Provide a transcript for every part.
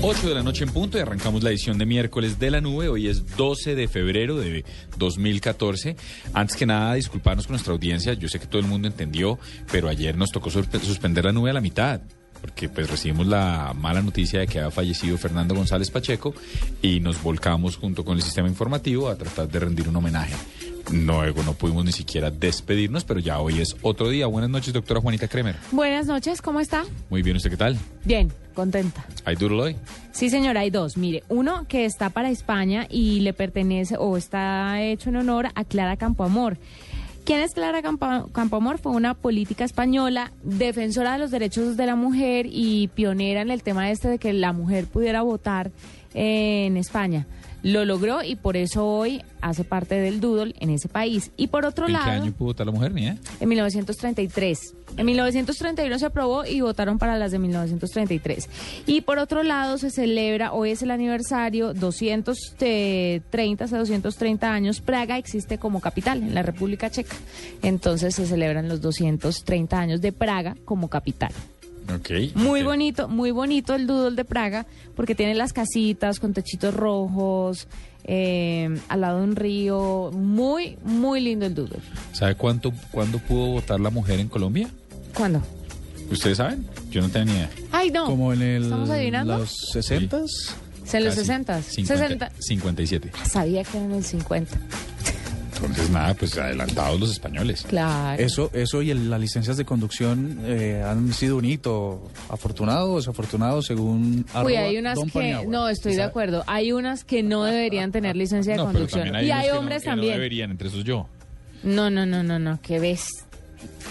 8 de la noche en punto y arrancamos la edición de miércoles de la nube. Hoy es 12 de febrero de 2014. Antes que nada, disculparnos con nuestra audiencia. Yo sé que todo el mundo entendió, pero ayer nos tocó suspender la nube a la mitad porque pues recibimos la mala noticia de que había fallecido Fernando González Pacheco y nos volcamos junto con el sistema informativo a tratar de rendir un homenaje. Luego no pudimos ni siquiera despedirnos, pero ya hoy es otro día. Buenas noches, doctora Juanita Kremer. Buenas noches, ¿cómo está? Muy bien, ¿usted qué tal? Bien, contenta. ¿Hay doodle hoy? Sí, señora, hay dos. Mire, uno que está para España y le pertenece o está hecho en honor a Clara Campoamor. ¿Quién es Clara Campoamor? Fue una política española, defensora de los derechos de la mujer y pionera en el tema este de que la mujer pudiera votar en España. Lo logró y por eso hoy hace parte del doodle en ese país. Y por otro lado... ¿En qué año pudo votar la mujer, ni En 1933. En 1931 se aprobó y votaron para las de 1933. Y por otro lado se celebra, hoy es el aniversario, 230, hace 230 años, Praga existe como capital en la República Checa. Entonces se celebran los 230 años de Praga como capital. Muy bonito, muy bonito el doodle de Praga, porque tiene las casitas con techitos rojos, eh, al lado de un río. Muy, muy lindo el doodle. ¿Sabe cuánto, cuándo pudo votar la mujer en Colombia? ¿Cuándo? ¿Ustedes saben? Yo no tenía ni idea. Ay, no. Como en el, ¿Estamos adivinando? los 60 En los 60 60. 57. Sabía que eran el 50. Entonces, nada, pues adelantados los españoles. Claro. Eso, eso y las licencias de conducción eh, han sido un hito afortunado o desafortunado según... Uy, hay unas que... No, estoy de acuerdo. Hay unas que no deberían tener licencia de conducción. y hay hombres también. no deberían, entre esos yo. No, no, no, no, no. Qué ves.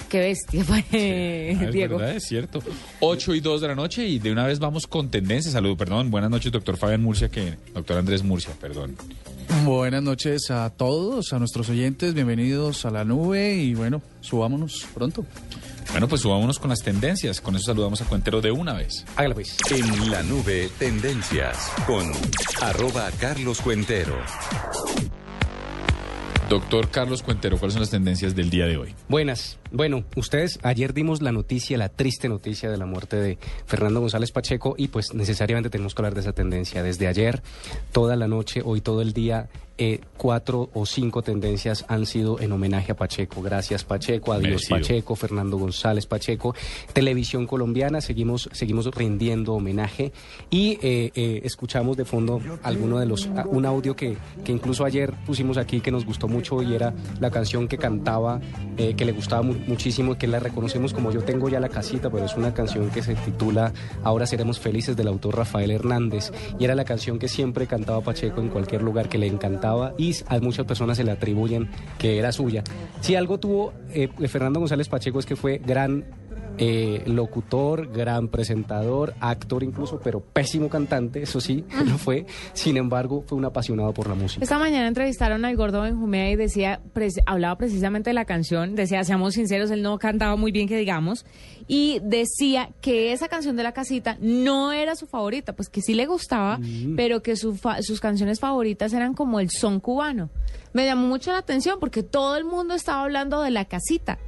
Qué bestia, es Diego. Verdad, es cierto. 8 y 2 de la noche y de una vez vamos con tendencias. Saludos, perdón. Buenas noches, doctor Fabián Murcia, que doctor Andrés Murcia, perdón. Buenas noches a todos, a nuestros oyentes, bienvenidos a la nube y bueno, subámonos pronto. Bueno, pues subámonos con las tendencias. Con eso saludamos a Cuentero de una vez. Hágalo pues. En la nube, tendencias con arroba Carlos Cuentero. Doctor Carlos Cuentero, ¿cuáles son las tendencias del día de hoy? Buenas. Bueno, ustedes ayer dimos la noticia, la triste noticia de la muerte de Fernando González Pacheco y pues necesariamente tenemos que hablar de esa tendencia. Desde ayer, toda la noche, hoy todo el día, eh, cuatro o cinco tendencias han sido en homenaje a Pacheco. Gracias Pacheco, adiós Pacheco, Fernando González Pacheco. Televisión colombiana, seguimos, seguimos rindiendo homenaje y eh, eh, escuchamos de fondo alguno de los, un audio que, que incluso ayer pusimos aquí que nos gustó mucho y era la canción que cantaba, que le gustaba muchísimo que la reconocemos como Yo tengo ya la casita, pero es una canción que se titula Ahora seremos felices del autor Rafael Hernández y era la canción que siempre cantaba Pacheco en cualquier lugar que le encantaba y a muchas personas se le atribuyen que era suya. Si algo tuvo eh, Fernando González Pacheco es que fue gran eh, locutor, gran presentador, actor incluso, pero pésimo cantante, eso sí, lo fue. Sin embargo, fue un apasionado por la música. Esta mañana entrevistaron al gordo Benjumea y decía, hablaba precisamente de la canción, decía, seamos sinceros, él no cantaba muy bien que digamos, y decía que esa canción de la casita no era su favorita, pues que sí le gustaba, mm. pero que sus canciones favoritas eran como el son cubano. Me llamó mucho la atención porque todo el mundo estaba hablando de la casita.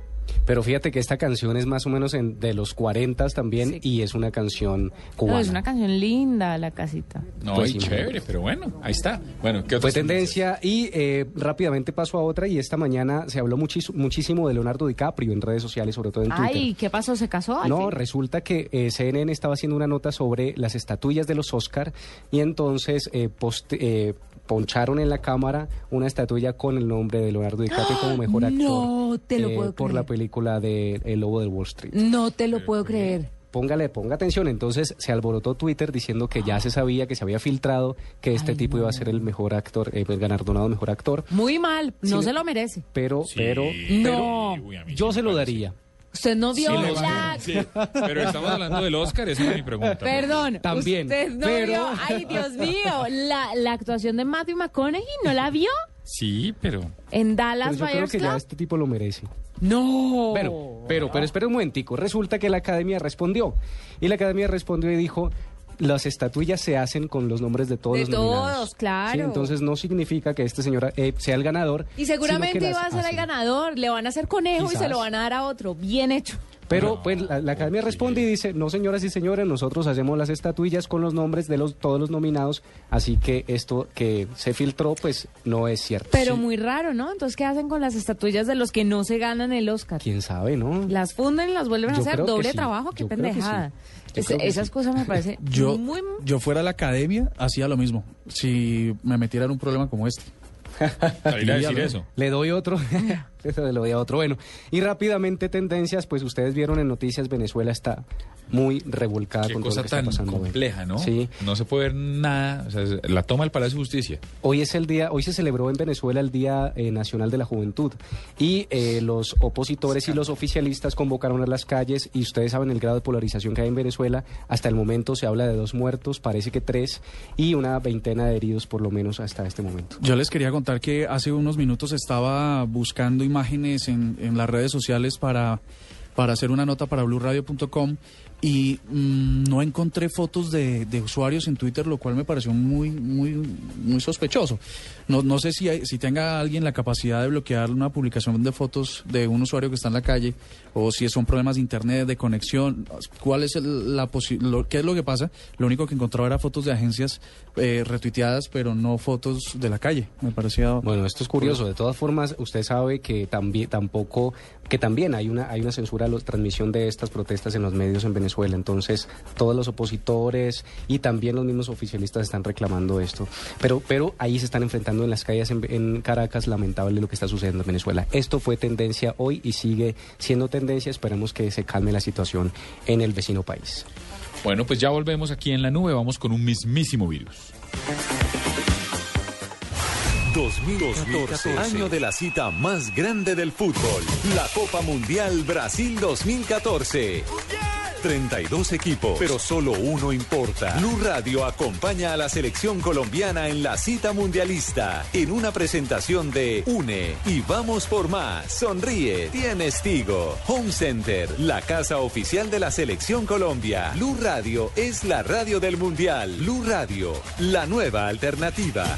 Pero fíjate que esta canción es más o menos de los 40 también y es una canción cubana. es una canción linda, La Casita. No, pues chévere, pero bueno, ahí está. Bueno, ¿qué Fue tendencia y eh, rápidamente paso a otra y esta mañana se habló muchísimo de Leonardo DiCaprio en redes sociales, sobre todo en Twitter. Ay, ¿qué pasó? ¿Se casó? No, resulta que eh, CNN estaba haciendo una nota sobre las estatuillas de los Oscar y entonces eh, eh poncharon en la cámara una estatuilla con el nombre de Leonardo DiCaprio como mejor actor. No te lo puedo Por la película de El Lobo de Wall Street. No te lo puedo creer póngale, ponga atención. Entonces se alborotó Twitter diciendo que ya se sabía, que se había filtrado que este tipo iba a ser el mejor actor, eh, el ganardonado mejor actor. Muy mal, no se lo merece. Pero, pero, no. yo se lo daría. Usted no vio pero estamos hablando del Oscar, esa es mi pregunta. Perdón, también. Usted no vio, ay Dios mío, la, la actuación de Matthew McConaughey, ¿no la vio? Sí, pero... En Pero Dallas yo creo Buyers que ya Club. este tipo lo merece. No. Pero, pero, pero espera un momentico. Resulta que la academia respondió. Y la academia respondió y dijo, las estatuillas se hacen con los nombres de todos De los nominados. todos, claro. Sí, entonces no significa que este señor eh, sea el ganador. Y seguramente iba a ser el ganador. Le van a hacer conejo y se lo van a dar a otro. Bien hecho. Pero pues la, la academia responde y dice, no señoras y señores, nosotros hacemos las estatuillas con los nombres de los todos los nominados, así que esto que se filtró pues no es cierto. Pero Sí. muy raro, ¿no? Entonces, ¿qué hacen con las estatuillas de los que no se ganan el Oscar? quién sabe, ¿no? Las funden y las vuelven a hacer. que Doble sí. trabajo, qué Yo creo que sí. pendejada. Es- que esas sí. cosas me parecen Yo, muy... yo fuera a la academia, hacía lo mismo. Si me metiera en un problema como este. A decir eso. Le doy otro. Eso le doy a otro. Bueno, y rápidamente tendencias, pues ustedes vieron en Noticias Venezuela está muy revolcada Qué con todo cosa lo que está pasando compleja, ¿no? Sí. No se puede ver nada. O sea, la toma del Palacio de Justicia. Hoy es el día, hoy se celebró en Venezuela el Día eh, Nacional de la Juventud y eh, los opositores y los oficialistas convocaron a las calles y ustedes saben el grado de polarización que hay en Venezuela. Hasta el momento se habla de dos muertos, parece que tres y una veintena de heridos por lo menos hasta este momento. Yo les quería contar que hace unos minutos estaba buscando imágenes en, en las redes sociales para, para hacer una nota para blueradio.com y mm, no encontré fotos de, de usuarios en Twitter, lo cual me pareció muy, muy, muy sospechoso. No, no sé si, hay- si tenga alguien la capacidad de bloquear una publicación de fotos de un usuario que está en la calle o si son problemas de internet, de conexión. ¿Cuál es el- la posi- lo, ¿Qué es lo que pasa? Lo único que encontraba era fotos de agencias eh, retuiteadas, pero no fotos de la calle. Me parecía... Bueno, esto es curioso. De todas formas, usted sabe que también tampoco que también hay una hay una censura a la transmisión de estas protestas en los medios en Venezuela. Entonces, todos los opositores y también los mismos oficialistas están reclamando esto. Pero pero ahí se están enfrentando en las calles en, en Caracas. Lamentable lo que está sucediendo en Venezuela. Esto fue tendencia hoy y sigue siendo tendencia. Esperemos que se calme la situación en el vecino país. Bueno, pues ya volvemos aquí en la nube. Vamos con un mismísimo virus. 2014, año de la cita más grande del fútbol, la Copa Mundial Brasil 2014. 32 equipos, pero solo uno importa. Blue Radio acompaña a la selección colombiana en la cita mundialista en una presentación de Une y vamos por más. Sonríe, tienes Tigo. Home Center, la casa oficial de la selección Colombia. Blue Radio es la radio del mundial. Blue Radio, la nueva alternativa.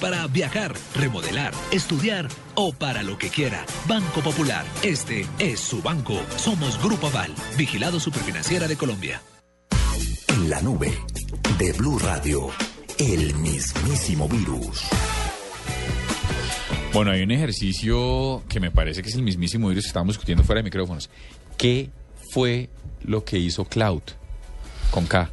para viajar, remodelar, estudiar o para lo que quiera. Banco Popular. Este es su banco. Somos Grupo Aval, vigilado superfinanciera de Colombia. En la nube de Blue Radio, el mismísimo virus. Bueno, hay un ejercicio que me parece que es el mismísimo virus que estábamos discutiendo fuera de micrófonos. ¿Qué fue lo que hizo Cloud con K?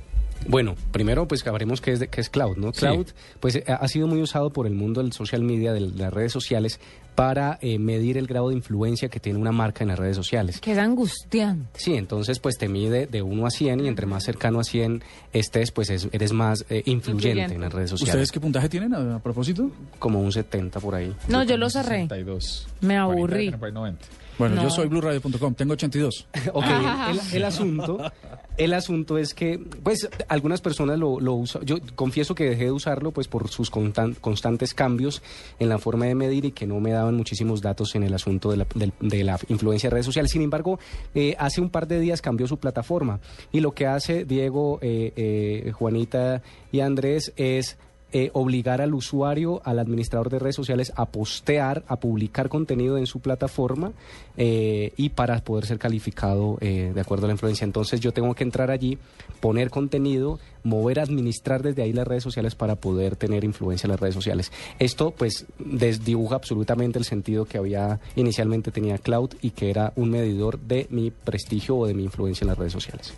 Bueno, primero pues sabremos qué es, de- qué es cloud, ¿no? Sí. Cloud pues eh, ha sido muy usado por el mundo del social media, de las redes sociales, para eh, medir el grado de influencia que tiene una marca en las redes sociales. Que es angustiante. Sí, entonces pues te mide de 1 a 100 y entre más cercano a 100 estés, pues es- eres más eh, influyente, Influyente. en las redes sociales. ¿Ustedes qué puntaje tienen a, a propósito? Como un 70 por ahí. No, yo lo cerré. 62. Me aburrí. tiene por ahí 90. Bueno, No. yo soy blueradio.com, tengo 82. Ok, el, el- el asunto, el asunto es que, pues, algunas personas lo, lo usan. Yo confieso que dejé de usarlo, pues, por sus constan- constantes cambios en la forma de medir y que no me daban muchísimos datos en el asunto de la, de la influencia de redes sociales. Sin embargo, eh, hace un par de días cambió su plataforma y lo que hace Diego, eh, eh, Juanita y Andrés es eh, obligar al usuario, al administrador de redes sociales a postear, a publicar contenido en su plataforma eh, y para poder ser calificado eh, de acuerdo a la influencia. Entonces yo tengo que entrar allí, poner contenido, mover, administrar desde ahí las redes sociales para poder tener influencia en las redes sociales. Esto pues desdibuja absolutamente el sentido que había inicialmente tenía Cloud y que era un medidor de mi prestigio o de mi influencia en las redes sociales.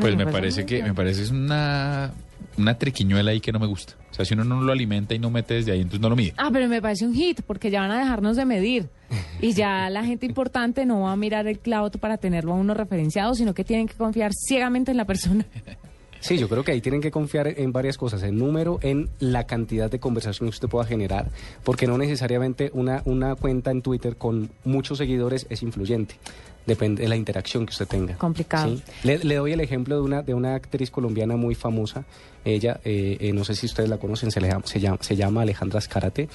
Pues me pues, parece que me parece es una una triquiñuela ahí que no me gusta. O sea, si uno no lo alimenta y no mete desde ahí, entonces no lo mide. Ah, pero me parece un hit, porque ya van a dejarnos de medir. Y ya la gente importante no va a mirar el clavo para tenerlo a uno referenciado, sino que tienen que confiar ciegamente en la persona. Sí, yo creo que ahí tienen que confiar en varias cosas, en número, en la cantidad de conversaciones que usted pueda generar, porque no necesariamente una, una cuenta en Twitter con muchos seguidores es influyente. Depende de la interacción que usted tenga. Complicado. ¿sí? Le, le doy el ejemplo de una, de una actriz colombiana muy famosa. Ella, eh, eh, no sé si ustedes la conocen, se, le llama, se, llama, se llama Alejandra Escárate.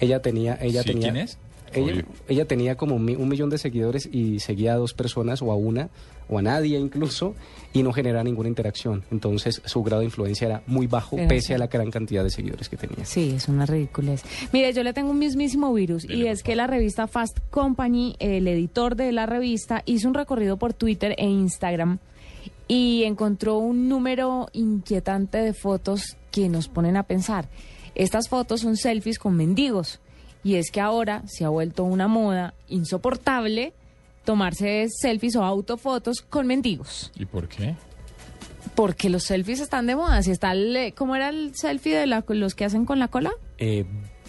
Ella tenía... Ella ¿Sí? tenía ¿Quién es? ella, ella tenía como mi- un millón de seguidores y seguía a dos personas o a una o a nadie incluso y no generaba ninguna interacción. Entonces su grado de influencia era muy bajo pese sí. a la gran cantidad de seguidores que tenía. Sí, es una ridiculez. Mire, yo le tengo un mismísimo virus y es que la revista Fast Company, el editor de la revista, hizo un recorrido por Twitter e Instagram y encontró un número inquietante de fotos que nos ponen a pensar. Estas fotos son selfies con mendigos y es que ahora se ha vuelto una moda insoportable tomarse selfies o autofotos con mendigos. ¿Y por qué? Porque los selfies están de moda. Si está el, eh, ¿Cómo era el selfie de la- los que hacen con la cola? Eh,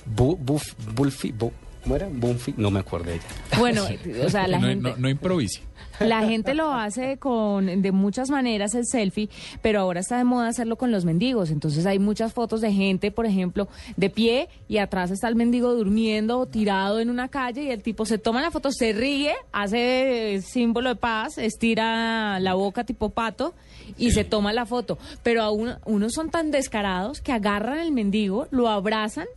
bu, buf, bulfi, bu- ¿Cómo era? Bunfi, no me acuerdo de ella. Bueno, o sea, la no, gente... no, no improvise. La gente lo hace con de muchas maneras el selfie, pero ahora está de moda hacerlo con los mendigos. Entonces hay muchas fotos de gente, por ejemplo, de pie y atrás está el mendigo durmiendo o tirado en una calle y el tipo se toma la foto, se ríe, hace símbolo de paz, estira la boca tipo pato y se toma la foto. Pero a uno- unos son tan descarados que agarran el mendigo, lo abrazan.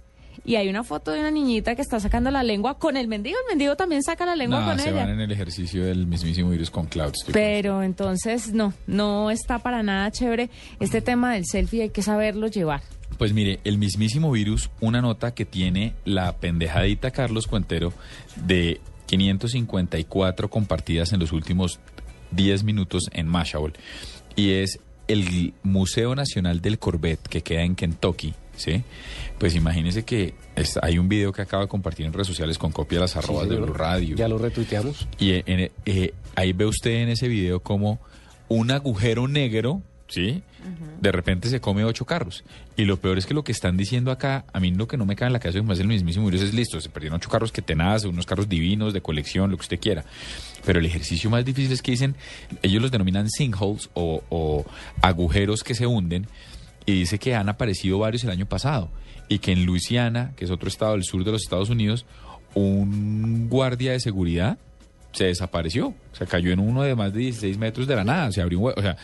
Y hay una foto de una niñita que está sacando la lengua con el mendigo. El mendigo también saca la lengua No, con se ella. van en el ejercicio del mismísimo virus con Cloud. estoy Pero entonces no, no está para nada chévere este tema del selfie, hay que saberlo llevar. Pues mire, el mismísimo virus, una nota que tiene la pendejadita Carlos Cuentero de 554 compartidas en los últimos 10 minutos en Mashable. Y es el Museo Nacional del Corvette que queda en Kentucky, ¿sí? Pues imagínese que es- hay un video que acaba de compartir en redes sociales con copia de las arrobas Sí, de. Blue Radio. Ya lo retuiteamos. Y eh, en- eh, ahí ve usted en ese video como un agujero negro, ¿sí? De repente se come ocho carros. Y lo peor es que lo que están diciendo acá, a mí lo que no me cae en la cabeza, es el mismísimo virus, es listo, se perdieron ocho carros que tenaz, unos carros divinos, de colección, lo que usted quiera. Pero el ejercicio más difícil es que dicen, ellos los denominan sinkholes o, o agujeros que se hunden, y dice que han aparecido varios el año pasado y que en Luisiana, que es otro estado del sur de los Estados Unidos, un guardia de seguridad se desapareció, se cayó en uno de más de 16 metros de la nada, se abrió un hueco, o sea,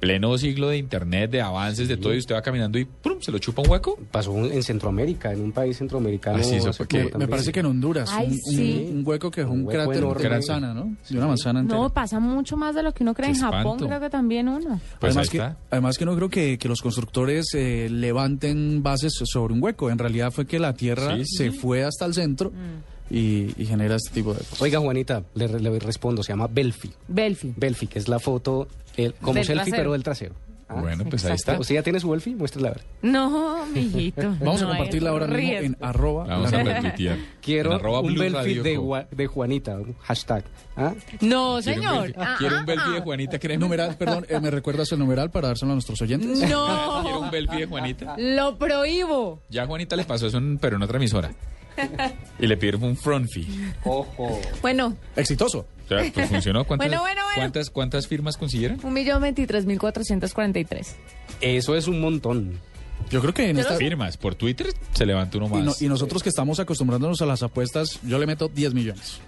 pleno siglo de internet, de avances, de todo, y usted va caminando y ¡prum! se lo chupa un hueco. Pasó en Centroamérica, en un país centroamericano. Ah, sí, eso hace fue que- como Me parece que en Honduras, Ay, un, un- sí. un hueco que es un, Un cráter de manzana, ¿no? De una manzana entera. No, pasa mucho más de lo que uno cree en Japón, creo que también uno. Pues además, que, además que no creo que, que los constructores eh, levanten bases sobre un hueco. En realidad fue que la Tierra Sí, sí. se fue hasta el centro y, y genera este tipo de cosas. Oiga, Juanita, le, le respondo, se llama Belfi. Belfi. Belfi, que es la foto el, como Del selfie, trasero. pero del trasero. Ah, bueno, pues ahí está. ¿Usted ya tiene su Belfi? Muéstrela a ver. No, mijito. Vamos no a compartirla ahora mismo en arroba. La vamos la a retuitear. Quiero arroba un Belfi de, Juanita, un hashtag. ¿Ah? No, ¿Quiere un señor. belfi- Ah, ¿Quiere ah, un belfi de ah. Juanita, créeme? Numeral, perdón, eh, ¿me recuerdas el numeral para dárselo a nuestros oyentes? ¿Quiere No, un belfi de Juanita? lo prohíbo. Ya Juanita le pasó eso, en- pero en otra emisora. Y le pidieron un front fee. Ojo. Bueno, Exitoso. O sea, pues funcionó. ¿Cuántas, Bueno, bueno, bueno. ¿cuántas, ¿Cuántas firmas consiguieron? un millón veintitrés mil cuatrocientos cuarenta y tres. Eso es un montón. Yo creo que en esta... Firmas. Por Twitter se levanta uno Y, no- más. y nosotros que estamos acostumbrándonos a las apuestas, yo le meto 10 millones.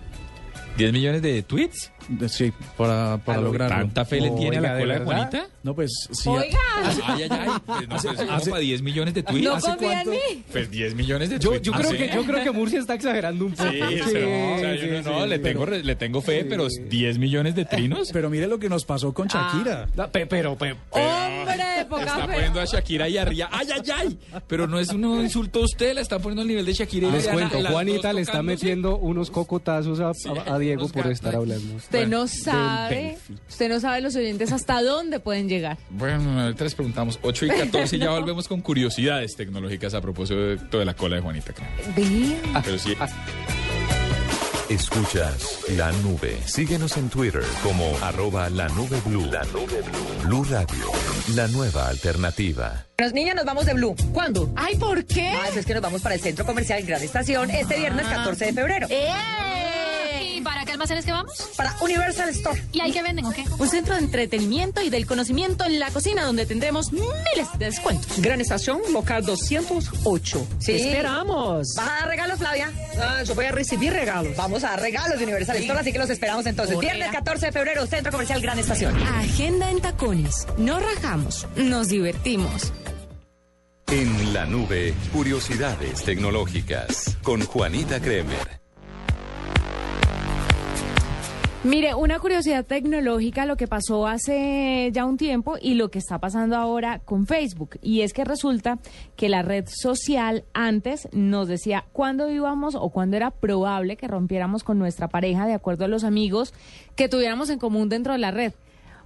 10 millones de tweets. Sí, para, para Ah, lograrlo. ¿Tanta fe le tiene a la ¿de cola de? Juanita? No, pues sí. Oiga, Ay, ay, ay. Pues, no, pues, como hace- para 10 millones de tweets. no ¿hace confía en mí. Pues 10 millones de Yo, tweets. yo, Ah, creo sí. que, yo creo que Murcia está exagerando un poco. Sí, sea, o sea, yo no, no, le, tengo, re- le tengo fe, pero 10 millones de trinos. Pero mire lo que nos pasó con Shakira. No, pe- pero, pe- Hombre, de Está poca poniendo a fe. Shakira ahí arriba. ¡Ay, ay, ay! Pero no es un insulto a usted, la está poniendo al nivel de Shakira. y les cuento, Juanita le está metiendo unos cocotazos a, Diego por estar hablando. Usted no sabe, usted no sabe los oyentes hasta dónde pueden llegar. Bueno, ahorita les preguntamos. 8 y 14 y ya volvemos con curiosidades tecnológicas a propósito de, de la cola de Juanita. Pero sí. Escuchas la nube. Síguenos en Twitter como arroba la nube blue. La nube blue. Blue Radio, la nueva alternativa. Los niños nos vamos de Blue. ¿Cuándo? Ay, ¿por qué? Ah, es que nos vamos para el Centro Comercial Gran Estación este viernes 14 de febrero. ¡Eh! ¿Y para qué almacenes que vamos? Para Universal Store. ¿Y ahí qué venden o qué? Un centro de entretenimiento y del conocimiento en la cocina donde tendremos miles de descuentos. Gran Estación, local 208. Sí. Esperamos. ¿Vas a dar regalos, Flavia? Ah, yo voy a recibir regalos. Vamos a dar regalos de Universal Store, así que los esperamos entonces. Correa. Viernes 14 de febrero, Centro Comercial Gran Estación. Agenda en tacones. No rajamos, nos divertimos. En la nube, curiosidades tecnológicas con Juanita Kremer. Mire, una curiosidad tecnológica, lo que pasó hace ya un tiempo y lo que está pasando ahora con Facebook. Y es que resulta que la red social antes nos decía cuándo íbamos o cuándo era probable que rompiéramos con nuestra pareja de acuerdo a los amigos que tuviéramos en común dentro de la red.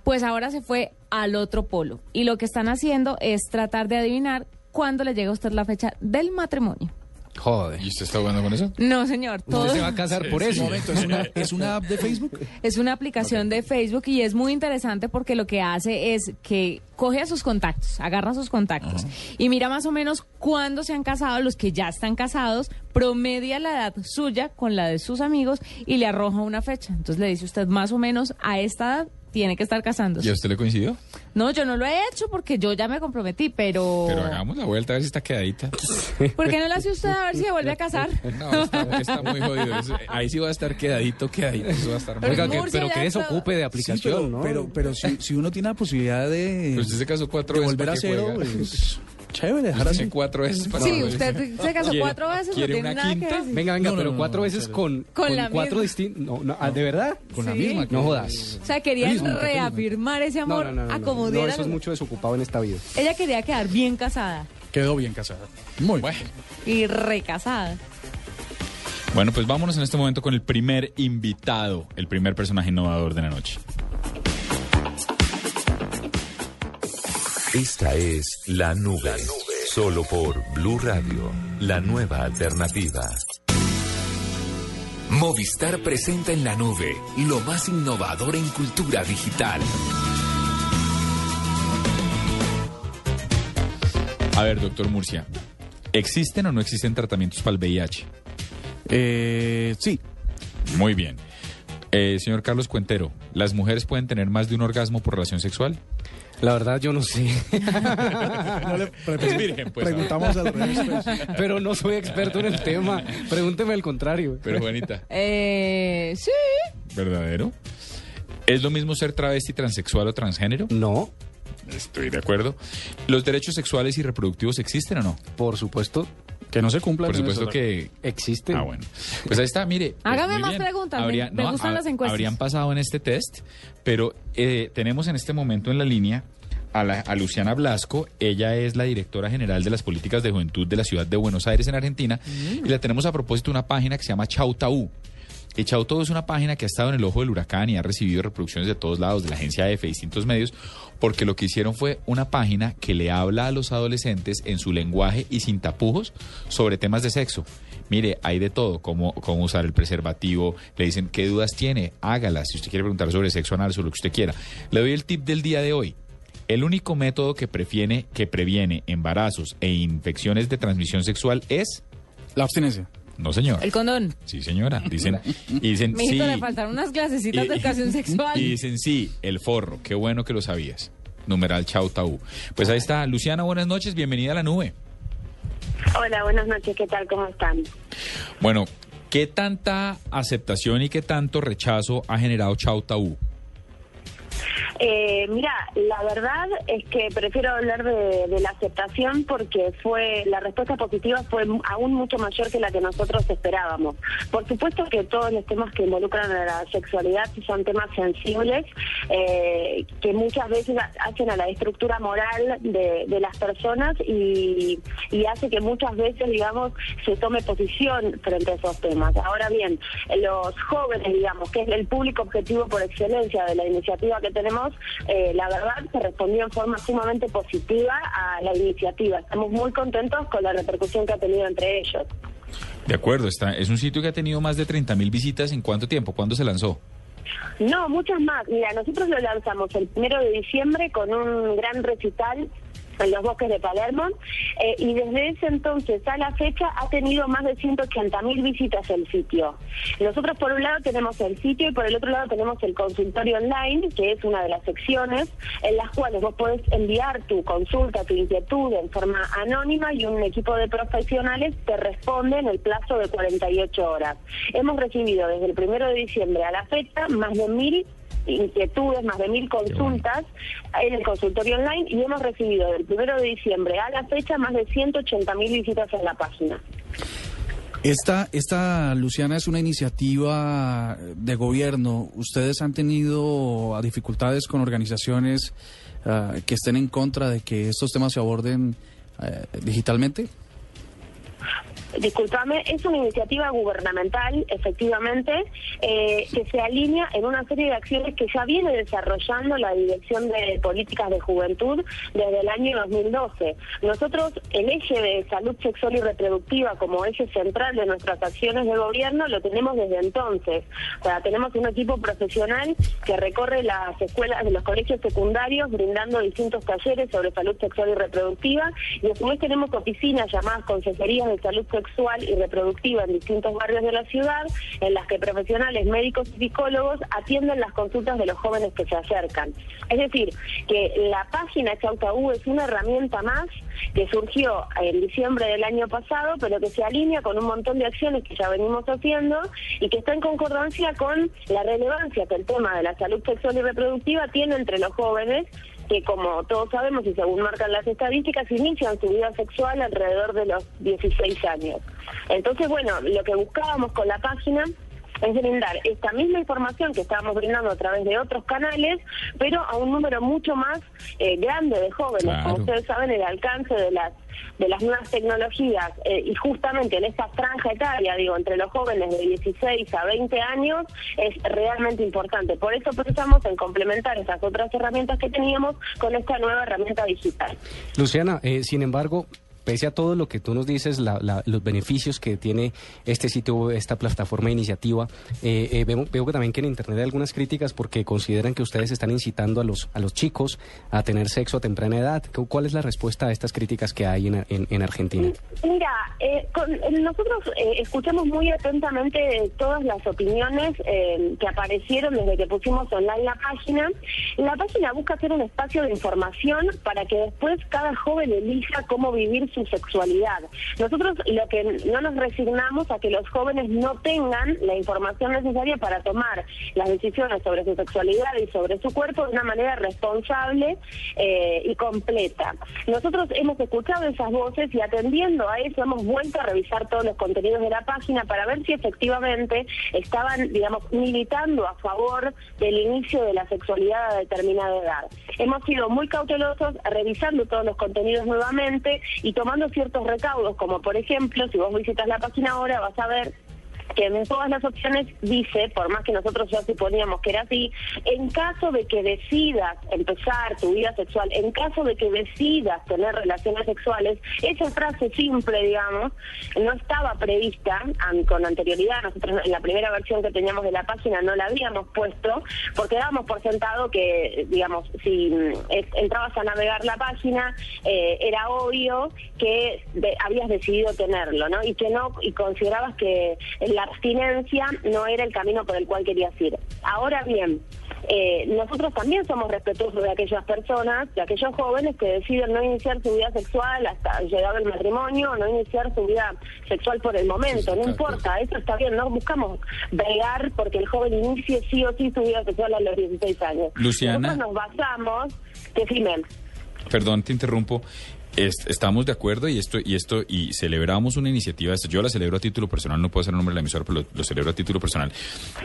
Pues ahora se fue al otro polo. Y lo que están haciendo es tratar de adivinar cuándo le llega a usted la fecha del matrimonio. Joder. ¿Y usted está jugando con eso? No, señor. Todo... Usted se va a casar por Sí, eso. sí. Un momento, ¿es una, ¿es una app de Facebook? Es una aplicación de Facebook y es muy interesante porque lo que hace es que coge a sus contactos, agarra a sus contactos y mira más o menos cuándo se han casado, los que ya están casados, promedia la edad suya con la de sus amigos y le arroja una fecha. Entonces le dice usted más o menos a esta edad tiene que estar casándose. ¿Y a usted le coincidió? No, yo no lo he hecho porque yo ya me comprometí, pero... Pero hagamos la vuelta a ver si está quedadita. ¿Por qué no lo hace usted a ver si se vuelve a casar? No, está, está muy jodido. Eso- ahí sí va a estar quedadito, quedadito. Eso va a estar muy Oiga, Pero que, pero que desocupe de Sí, aplicación, pero, ¿no? pero, pero si, si uno tiene la posibilidad de, Pues usted se casó cuatro de veces. volver a ¿para qué cero, juega? pues chévere, dejar así. Cuatro veces. para Sí, usted se casó ¿Quiere- cuatro veces, no tiene una nada que decir. Venga, venga, No, no, pero no, cuatro no, veces con, Con con la cuatro misma. distintos. No, no, ah, ¿De verdad? Con la misma. No jodas. O sea, querían reafirmar ese No, amor no, no, no, a no. como No, diera eso es mucho desocupado en esta vida. Ella quería quedar bien casada Quedó bien casada. Muy Bueno, y recasada. bueno, pues vámonos en este momento con el primer invitado, el primer personaje innovador de la noche. Esta es la nube. Solo por Blue Radio, la nueva alternativa. Movistar presenta en la nube lo más innovador en cultura digital. A ver, doctor Murcia, ¿existen o no existen tratamientos para el VIH? Eh, sí, Muy bien. Eh, señor Carlos Cuentero, ¿las mujeres pueden tener más de un orgasmo por relación sexual? La verdad, yo no sé. no le Es virgen, pues, preguntamos al revés. pues. pero no soy experto en el tema. Pregúnteme al contrario. Pero Juanita, Eh, sí. ¿verdadero? ¿Es lo mismo ser travesti, transexual o transgénero? No, Estoy de acuerdo. ¿Los derechos sexuales y reproductivos existen o no? por supuesto, Que no se cumpla. Por supuesto eso. que... existen. Ah, bueno. Pues ahí está, mire. pues Hágame muy más bien. preguntas, me- me gustan las encuestas. Habrían pasado en este test, pero eh, tenemos en este momento en la línea a, la- a Luciana Blasco. Ella es la directora general de las políticas de juventud de la ciudad de Buenos Aires, en Argentina. Mm. Y la tenemos a propósito de una página que se llama Chautaú. Y Chautaú es una página que ha estado en el ojo del huracán y ha recibido reproducciones de todos lados, de la agencia EFE, distintos medios, porque lo que hicieron fue una página que le habla a los adolescentes en su lenguaje y sin tapujos sobre temas de sexo. Mire, hay de todo, cómo, cómo usar el preservativo, le dicen qué dudas tiene, hágalas, si usted quiere preguntar sobre sexo anal, sobre lo que usted quiera. Le doy el tip del día de hoy. El único método que que previene embarazos e infecciones de transmisión sexual es... La abstinencia. No, señor. El condón. Sí, señora. Dicen, y dicen sí. Le faltaron unas clasecitas de educación sexual. Y dicen sí, el forro. Qué bueno que lo sabías. Numeral Chau Taú. Pues ahí está. Luciana, buenas noches. Bienvenida a la nube. Hola, buenas noches, ¿qué tal? ¿Cómo están? Bueno, ¿qué tanta aceptación y qué tanto rechazo ha generado Chau Taú? Eh, mira, la verdad es que prefiero hablar de, la aceptación porque fue la respuesta positiva fue aún mucho mayor que la que nosotros esperábamos. Por supuesto que todos los temas que involucran a la sexualidad son temas sensibles eh, que muchas veces ha- hacen a la estructura moral de, de las personas y, y hace que muchas veces, digamos, se tome posición frente a esos temas. Ahora bien, los jóvenes, digamos, que es el público objetivo por excelencia de la iniciativa que tenemos, eh, la verdad se respondió en forma sumamente positiva a la iniciativa. Estamos muy contentos con la repercusión que ha tenido entre ellos. De acuerdo, está, es un sitio que ha tenido más de 30 mil visitas. ¿En cuánto tiempo? ¿Cuándo se lanzó? No, muchas más. Mira, nosotros lo lanzamos el primero de diciembre con un gran recital en los bosques de Palermo eh, y desde ese entonces a la fecha ha tenido más de 180 mil visitas el sitio. Nosotros por un lado tenemos el sitio y por el otro lado tenemos el consultorio online, que es una de las secciones en las cuales vos podés enviar tu consulta, tu inquietud en forma anónima y un equipo de profesionales te responde en el plazo de 48 horas. Hemos recibido desde el primero de diciembre a la fecha más de mil inquietudes, más de mil consultas en el consultorio online y hemos recibido del primero de diciembre a la fecha más de 180 mil visitas en la página. Esta, esta, Luciana, es una iniciativa de gobierno. ¿Ustedes han tenido dificultades con organizaciones ah, que estén en contra de que estos temas se aborden eh, digitalmente? Disculpame, es una iniciativa gubernamental, efectivamente, eh, que se alinea en una serie de acciones que ya viene desarrollando la Dirección de Políticas de Juventud desde el año 2012. Nosotros, el eje de salud sexual y reproductiva como eje central de nuestras acciones de gobierno, lo tenemos desde entonces. O sea, tenemos un equipo profesional que recorre las escuelas de los colegios secundarios brindando distintos talleres sobre salud sexual y reproductiva y después tenemos oficinas llamadas consejerías de salud sexual sexual y reproductiva en distintos barrios de la ciudad, en las que profesionales médicos y psicólogos atienden las consultas de los jóvenes que se acercan. Es decir, que la página Chauta es una herramienta más que surgió en diciembre del año pasado, pero que se alinea con un montón de acciones que ya venimos haciendo y que está en concordancia con la relevancia que el tema de la salud sexual y reproductiva tiene entre los jóvenes que como todos sabemos y según marcan las estadísticas, inician su vida sexual alrededor de los 16 años. Entonces, bueno, lo que buscábamos con la página es brindar esta misma información que estábamos brindando a través de otros canales, pero a un número mucho más eh, grande de jóvenes. Como ustedes saben, el alcance de las de las nuevas tecnologías eh, y justamente en esta franja etaria, digo, entre los jóvenes de 16 a 20 años, es realmente importante. Por eso pensamos en complementar esas otras herramientas que teníamos con esta nueva herramienta digital. Luciana, eh, sin embargo, pese a todo lo que tú nos dices, los beneficios que tiene este sitio, esta plataforma de iniciativa, eh, eh, veo, que también que en Internet hay algunas críticas porque consideran que ustedes están incitando a los, chicos a tener sexo a temprana edad. ¿Cuál es la respuesta a estas críticas que hay en, en, Argentina? Mira, eh, nosotros escuchamos muy atentamente todas las opiniones que aparecieron desde que pusimos online la página. La página busca ser un espacio de información para que después cada joven elija cómo vivir su su sexualidad. Nosotros lo que no nos resignamos a que los jóvenes no tengan la información necesaria para tomar las decisiones sobre su sexualidad y sobre su cuerpo de una manera responsable eh, y completa. Nosotros hemos escuchado esas voces y atendiendo a eso hemos vuelto a revisar todos los contenidos de la página para ver si efectivamente estaban, digamos, militando a favor del inicio de la sexualidad a determinada edad. Hemos sido muy cautelosos revisando todos los contenidos nuevamente y tomando tomando ciertos recaudos, como por ejemplo, si vos visitas la página ahora, vas a ver que en todas las opciones dice, por más que nosotros ya suponíamos que era así, en caso de que decidas empezar tu vida sexual, en caso de que decidas tener relaciones sexuales, esa frase simple, digamos, no estaba prevista con anterioridad. Nosotros en la primera versión que teníamos de la página no la habíamos puesto, porque dábamos por sentado que, digamos, si entrabas a navegar la página, eh, era obvio que habías decidido tenerlo, ¿no? Y que no, y considerabas que la abstinencia no era el camino por el cual querías ir. Ahora bien, eh, nosotros también somos respetuosos de aquellas personas, de aquellos jóvenes que deciden no iniciar su vida sexual hasta llegar al matrimonio, no iniciar su vida sexual por el momento, no importa, eso está bien, no buscamos bregar porque el joven inicie sí o sí su vida sexual a los 16 años. Luciana. Nosotros nos basamos, que Perdón, te interrumpo estamos de acuerdo y esto y esto y celebramos una iniciativa. Yo la celebro a título personal, no puedo ser el nombre de la emisora, pero lo, celebro a título personal.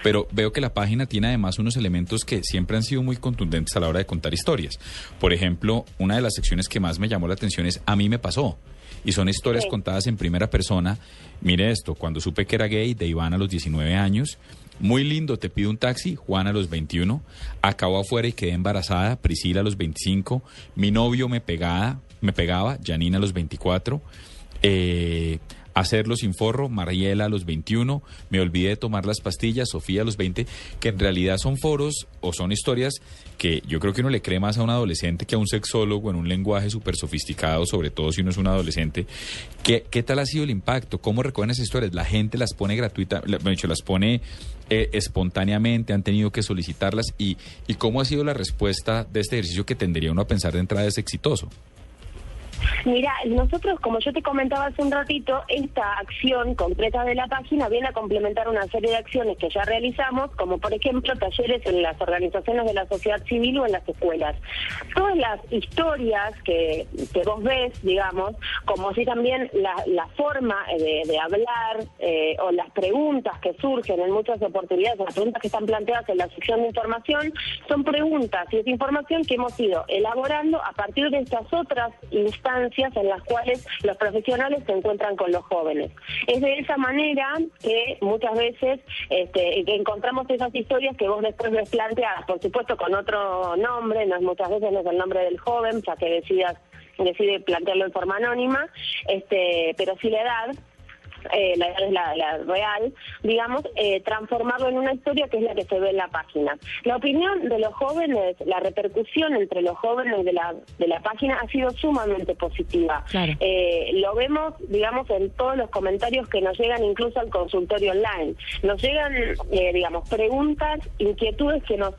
Pero veo que la página tiene además unos elementos que siempre han sido muy contundentes a la hora de contar historias. Por ejemplo, una de las secciones que más me llamó la atención es A mí me pasó. Y son historias contadas en primera persona. Mire esto, cuando supe que era gay, de Iván a los 19 años. Muy lindo, te pido un taxi, Juan a los 21. Acabo afuera y quedé embarazada, Priscila a los 25. Mi novio me pegaba, me pegaba, Janina a los 24. Eh, Hacerlo sin forro, Mariela a los 21, me olvidé de tomar las pastillas, Sofía a los 20, que en realidad son foros o son historias que yo creo que uno le cree más a un adolescente que a un sexólogo en un lenguaje súper sofisticado, sobre todo si uno es un adolescente. ¿Qué, ¿Qué tal ha sido el impacto? ¿Cómo recogen esas historias? ¿La gente las pone gratuita, hecho, las pone eh, espontáneamente, han tenido que solicitarlas? ¿Y, ¿Y cómo ha sido la respuesta de este ejercicio que tendría uno a pensar de entrada es exitoso? Mira, nosotros, como yo te comentaba hace un ratito, esta acción concreta de la página viene a complementar una serie de acciones que ya realizamos, como por ejemplo talleres en las organizaciones de la sociedad civil o en las escuelas. Todas las historias que, que vos ves, digamos, como así también la, forma de, de hablar eh, o las preguntas que surgen en muchas oportunidades, las preguntas que están planteadas en la sección de información, son preguntas y es información que hemos ido elaborando a partir de estas otras instancias en las cuales los profesionales se encuentran con los jóvenes. Es de esa manera que muchas veces este, encontramos esas historias que vos después ves planteadas, por supuesto con otro nombre, no es muchas veces no es el nombre del joven, ya que decidas decide plantearlo en forma anónima, este, pero sí la edad, eh, la edad es la, la real, digamos, eh, transformarlo en una historia que es la que se ve en la página. La opinión de los jóvenes, la repercusión entre los jóvenes de la, de la página ha sido sumamente positiva. Eh, lo vemos, digamos, en todos los comentarios que nos llegan incluso al consultorio online. Nos llegan, eh, digamos, preguntas, inquietudes que nos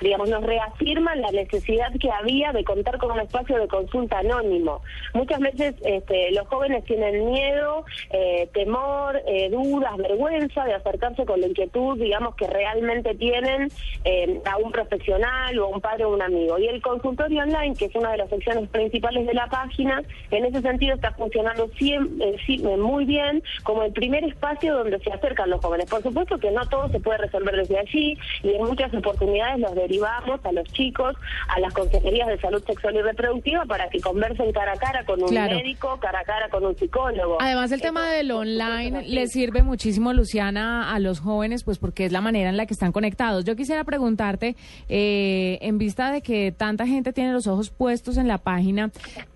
digamos, nos reafirman la necesidad que había de contar con un espacio de consulta anónimo. Muchas veces este, los jóvenes tienen miedo, eh, temor, eh, dudas, vergüenza de acercarse con la inquietud, digamos, que realmente tienen eh, a un profesional o a un padre o un amigo. Y el consultorio online, que es una de las secciones principales de la página, en ese sentido está funcionando siem- eh, eh, muy bien como el primer espacio donde se acercan los jóvenes. Por supuesto que no todo se puede resolver desde allí y en muchas oportunidades los derivamos a los chicos a las consejerías de salud sexual y reproductiva para que conversen cara a cara con un Claro. médico, cara a cara con un psicólogo. Además, el tema del online le sirve muchísimo, Luciana, a los jóvenes, pues porque es la manera en la que están conectados. Yo quisiera preguntarte, eh, en vista de que tanta gente tiene los ojos puestos en la página,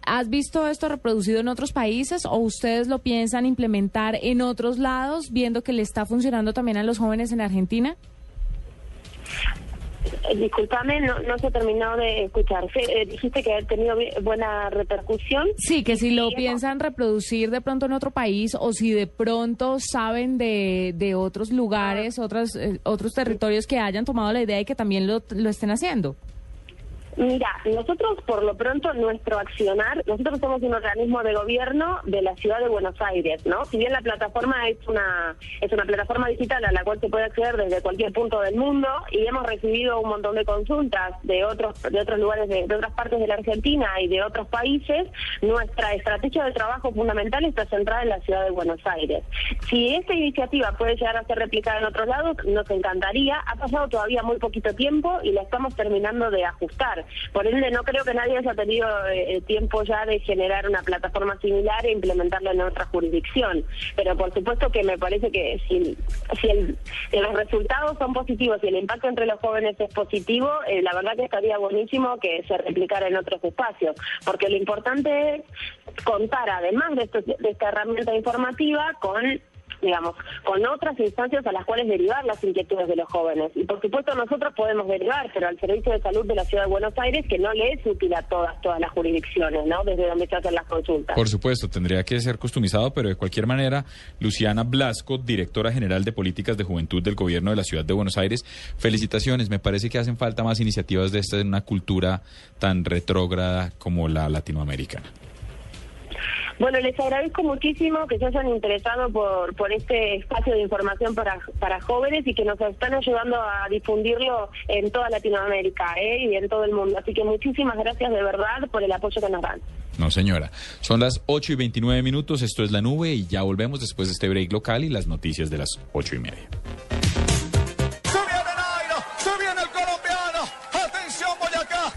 ¿has visto esto reproducido en otros países o ustedes lo piensan implementar en otros lados, viendo que le está funcionando también a los jóvenes en Argentina? Eh, Disculpame, no, no se terminó de escuchar. Sí, eh, dijiste que ha tenido buena repercusión. Sí, que si lo piensan reproducir de pronto en otro país o si de pronto saben de, de otros lugares, otros, eh, otros territorios que hayan tomado la idea y que también lo, lo estén haciendo. Mira, nosotros por lo pronto nuestro accionar, nosotros somos un organismo de gobierno de la ciudad de Buenos Aires, ¿no? Si bien la plataforma es una es una plataforma digital a la cual se puede acceder desde cualquier punto del mundo y hemos recibido un montón de consultas de otros de otros lugares de, de otras partes de la Argentina y de otros países, nuestra estrategia de trabajo fundamental está centrada en la ciudad de Buenos Aires. Si esta iniciativa puede llegar a ser replicada en otros lados, nos encantaría. Ha pasado todavía muy poquito tiempo y la estamos terminando de ajustar. Por ende, no creo que nadie haya tenido eh, tiempo ya de generar una plataforma similar e implementarla en otra jurisdicción. Pero por supuesto que me parece que si, si, el- los resultados son positivos y el impacto entre los jóvenes es positivo, eh, la verdad que estaría buenísimo que se replicara en otros espacios. Porque lo importante es contar, además de, esto- de esta herramienta informativa, con digamos, con otras instancias a las cuales derivar las inquietudes de los jóvenes. Y por supuesto nosotros podemos derivar, pero al Servicio de Salud de la Ciudad de Buenos Aires, que no le es útil a todas, todas las jurisdicciones, ¿no? Desde donde se hacen las consultas. Por supuesto, tendría que ser customizado, pero de cualquier manera, Luciana Blasco, directora general de Políticas de Juventud del Gobierno de la Ciudad de Buenos Aires, felicitaciones. Me parece que hacen falta más iniciativas de esta en una cultura tan retrógrada como la latinoamericana. Bueno, les agradezco muchísimo que se hayan interesado por, por este espacio de información para, para jóvenes y que nos están ayudando a difundirlo en toda Latinoamérica ¿eh? y en todo el mundo. Así que muchísimas gracias de verdad por el apoyo que nos dan. No, señora. Son las 8 y 29 minutos, esto es La Nube y ya volvemos después de este break local y las noticias de las 8 y media.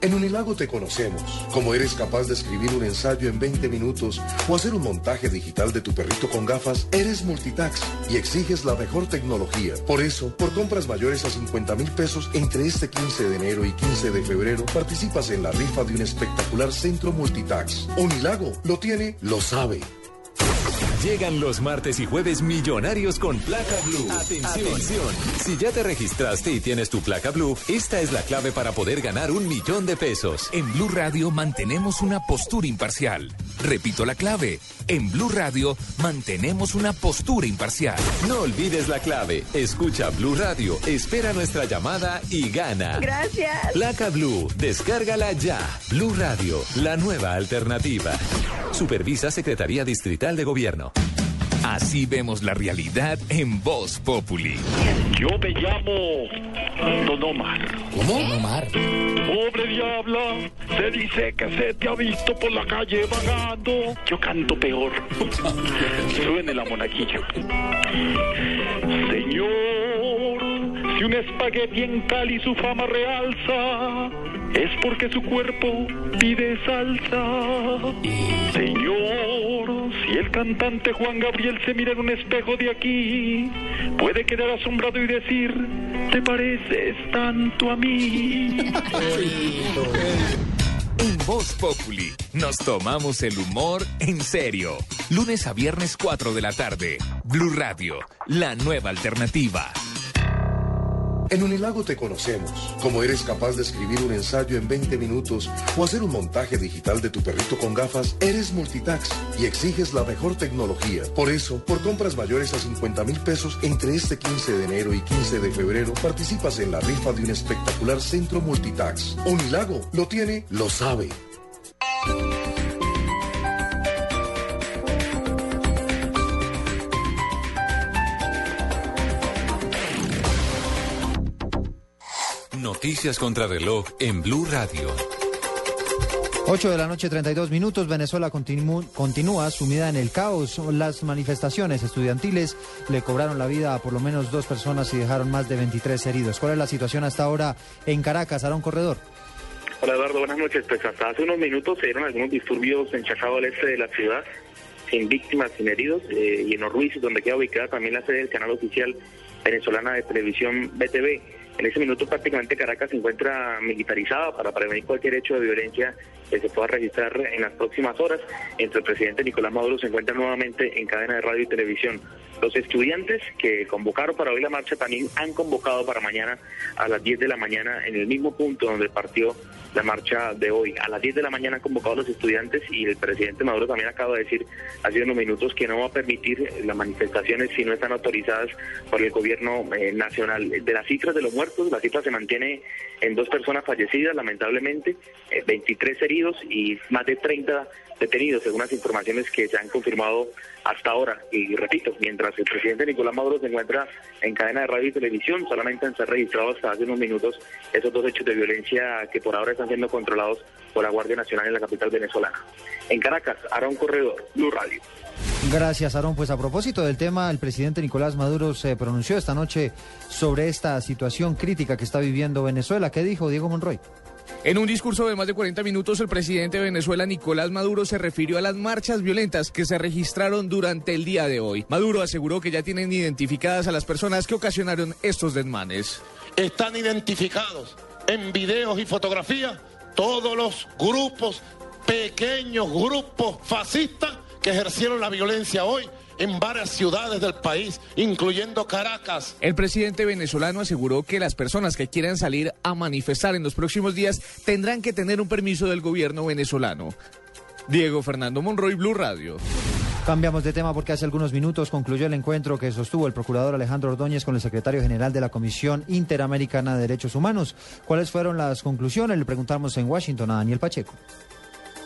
En Unilago te conocemos, como eres capaz de escribir un ensayo en 20 minutos o hacer un montaje digital de tu perrito con gafas, eres multitax y exiges la mejor tecnología. Por eso, por compras mayores a 50 mil pesos entre este 15 de enero y 15 de febrero, participas en la rifa de un espectacular centro multitax. Unilago lo tiene, lo sabe. Llegan los martes y jueves millonarios con placa blue. Atención. Si ya te registraste y tienes tu placa blue, esta es la clave para poder ganar un millón de pesos. En Blue Radio mantenemos una postura imparcial. Repito la clave. En Blue Radio mantenemos una postura imparcial. No olvides la clave. Escucha Blue Radio, espera nuestra llamada y gana. Gracias. Placa Blue, descárgala ya. Blue Radio, la nueva alternativa. Supervisa Secretaría Distrital de Gobierno. Así vemos la realidad en Voz Populi. Yo me llamo Don Omar. ¿Cómo? Don Omar. Pobre diabla, se dice que se te ha visto por la calle vagando. Yo canto peor. Suene la monaguillo. Señor, si un espagueti en Cali su fama realza, es porque su cuerpo pide salsa. Señor, si el cantante Juan Gabriel se mira en un espejo de aquí, puede quedar asombrado y decir, te pareces tanto a mí. En Voz Populi nos tomamos el humor en serio. Lunes a viernes 4 de la tarde. Blue Radio, la nueva alternativa. En Unilago te conocemos, como eres capaz de escribir un ensayo en 20 minutos o hacer un montaje digital de tu perrito con gafas, eres multitax y exiges la mejor tecnología. Por eso, por compras mayores a 50 mil pesos entre este 15 de enero y 15 de febrero, participas en la rifa de un espectacular centro multitax. Unilago lo tiene, lo sabe. Noticias contra reloj en Blue Radio. 8 de la noche, 32 minutos. Venezuela continu- continúa sumida en el caos. Las manifestaciones estudiantiles le cobraron la vida a por lo menos dos personas y dejaron más de 23 heridos. ¿Cuál es la situación hasta ahora en Caracas, Aaron Corredor? Hola Eduardo, buenas noches. Pues hasta hace unos minutos se dieron algunos disturbios en Chacao al este de la ciudad, sin víctimas, sin heridos, eh, y en Orruiz, donde queda ubicada también la sede del canal oficial venezolana de televisión BTV. En ese minuto prácticamente Caracas se encuentra militarizada para prevenir cualquier hecho de violencia que se pueda registrar en las próximas horas. Entre el presidente Nicolás Maduro se encuentra nuevamente en cadena de radio y televisión. Los estudiantes que convocaron para hoy la marcha también han convocado para mañana a las 10 de la mañana en el mismo punto donde partió la marcha de hoy. A las 10 de la mañana han convocado los estudiantes y el presidente Maduro también acaba de decir hace unos minutos que no va a permitir las manifestaciones si no están autorizadas por el gobierno eh, nacional. De las cifras de los muertos, la cifra se mantiene en dos personas fallecidas, lamentablemente, eh, 23 heridos y más de 30 detenidos, según las informaciones que se han confirmado hasta ahora. Y repito, mientras el presidente Nicolás Maduro se encuentra en cadena de radio y televisión, solamente han sido registrados hasta hace unos minutos esos dos hechos de violencia que por ahora están siendo controlados por la Guardia Nacional en la capital venezolana. En Caracas, Aaron Corredor, Blue Radio. Gracias, Aaron. Pues a propósito del tema, el presidente Nicolás Maduro se pronunció esta noche sobre esta situación crítica que está viviendo Venezuela. ¿Qué dijo Diego Monroy? En un discurso de más de 40 minutos, el presidente de Venezuela, Nicolás Maduro, se refirió a las marchas violentas que se registraron durante el día de hoy. Maduro aseguró que ya tienen identificadas a las personas que ocasionaron estos desmanes. Están identificados en videos y fotografías todos los grupos, pequeños grupos fascistas que ejercieron la violencia hoy en varias ciudades del país, incluyendo Caracas. El presidente venezolano aseguró que las personas que quieran salir a manifestar en los próximos días tendrán que tener un permiso del gobierno venezolano. Diego Fernando Monroy, Blue Radio. Cambiamos de tema porque hace algunos minutos concluyó el encuentro que sostuvo el procurador Alejandro Ordóñez con el secretario general de la Comisión Interamericana de Derechos Humanos. ¿Cuáles fueron las conclusiones? Le preguntamos en Washington a Daniel Pacheco.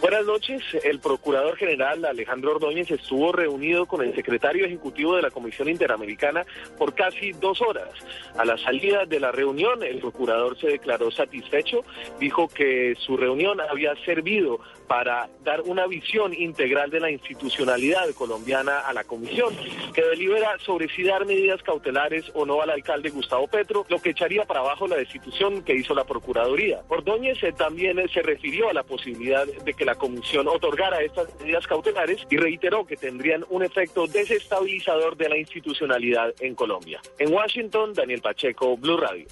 Buenas noches. El Procurador General Alejandro Ordóñez estuvo reunido con el secretario ejecutivo de la Comisión Interamericana por casi dos horas. A la salida de la reunión, el Procurador se declaró satisfecho, dijo que su reunión había servido para dar una visión integral de la institucionalidad colombiana a la Comisión, que delibera sobre si dar medidas cautelares o no al alcalde Gustavo Petro, lo que echaría para abajo la destitución que hizo la Procuraduría. Ordóñez eh, también eh, se refirió a la posibilidad de que la Comisión otorgara estas medidas cautelares y reiteró que tendrían un efecto desestabilizador de la institucionalidad en Colombia. En Washington, Daniel Pacheco, Blue Radio.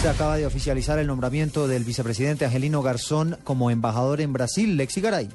Se acaba de oficializar el nombramiento del vicepresidente Angelino Garzón como embajador en Brasil, Lexi Garay.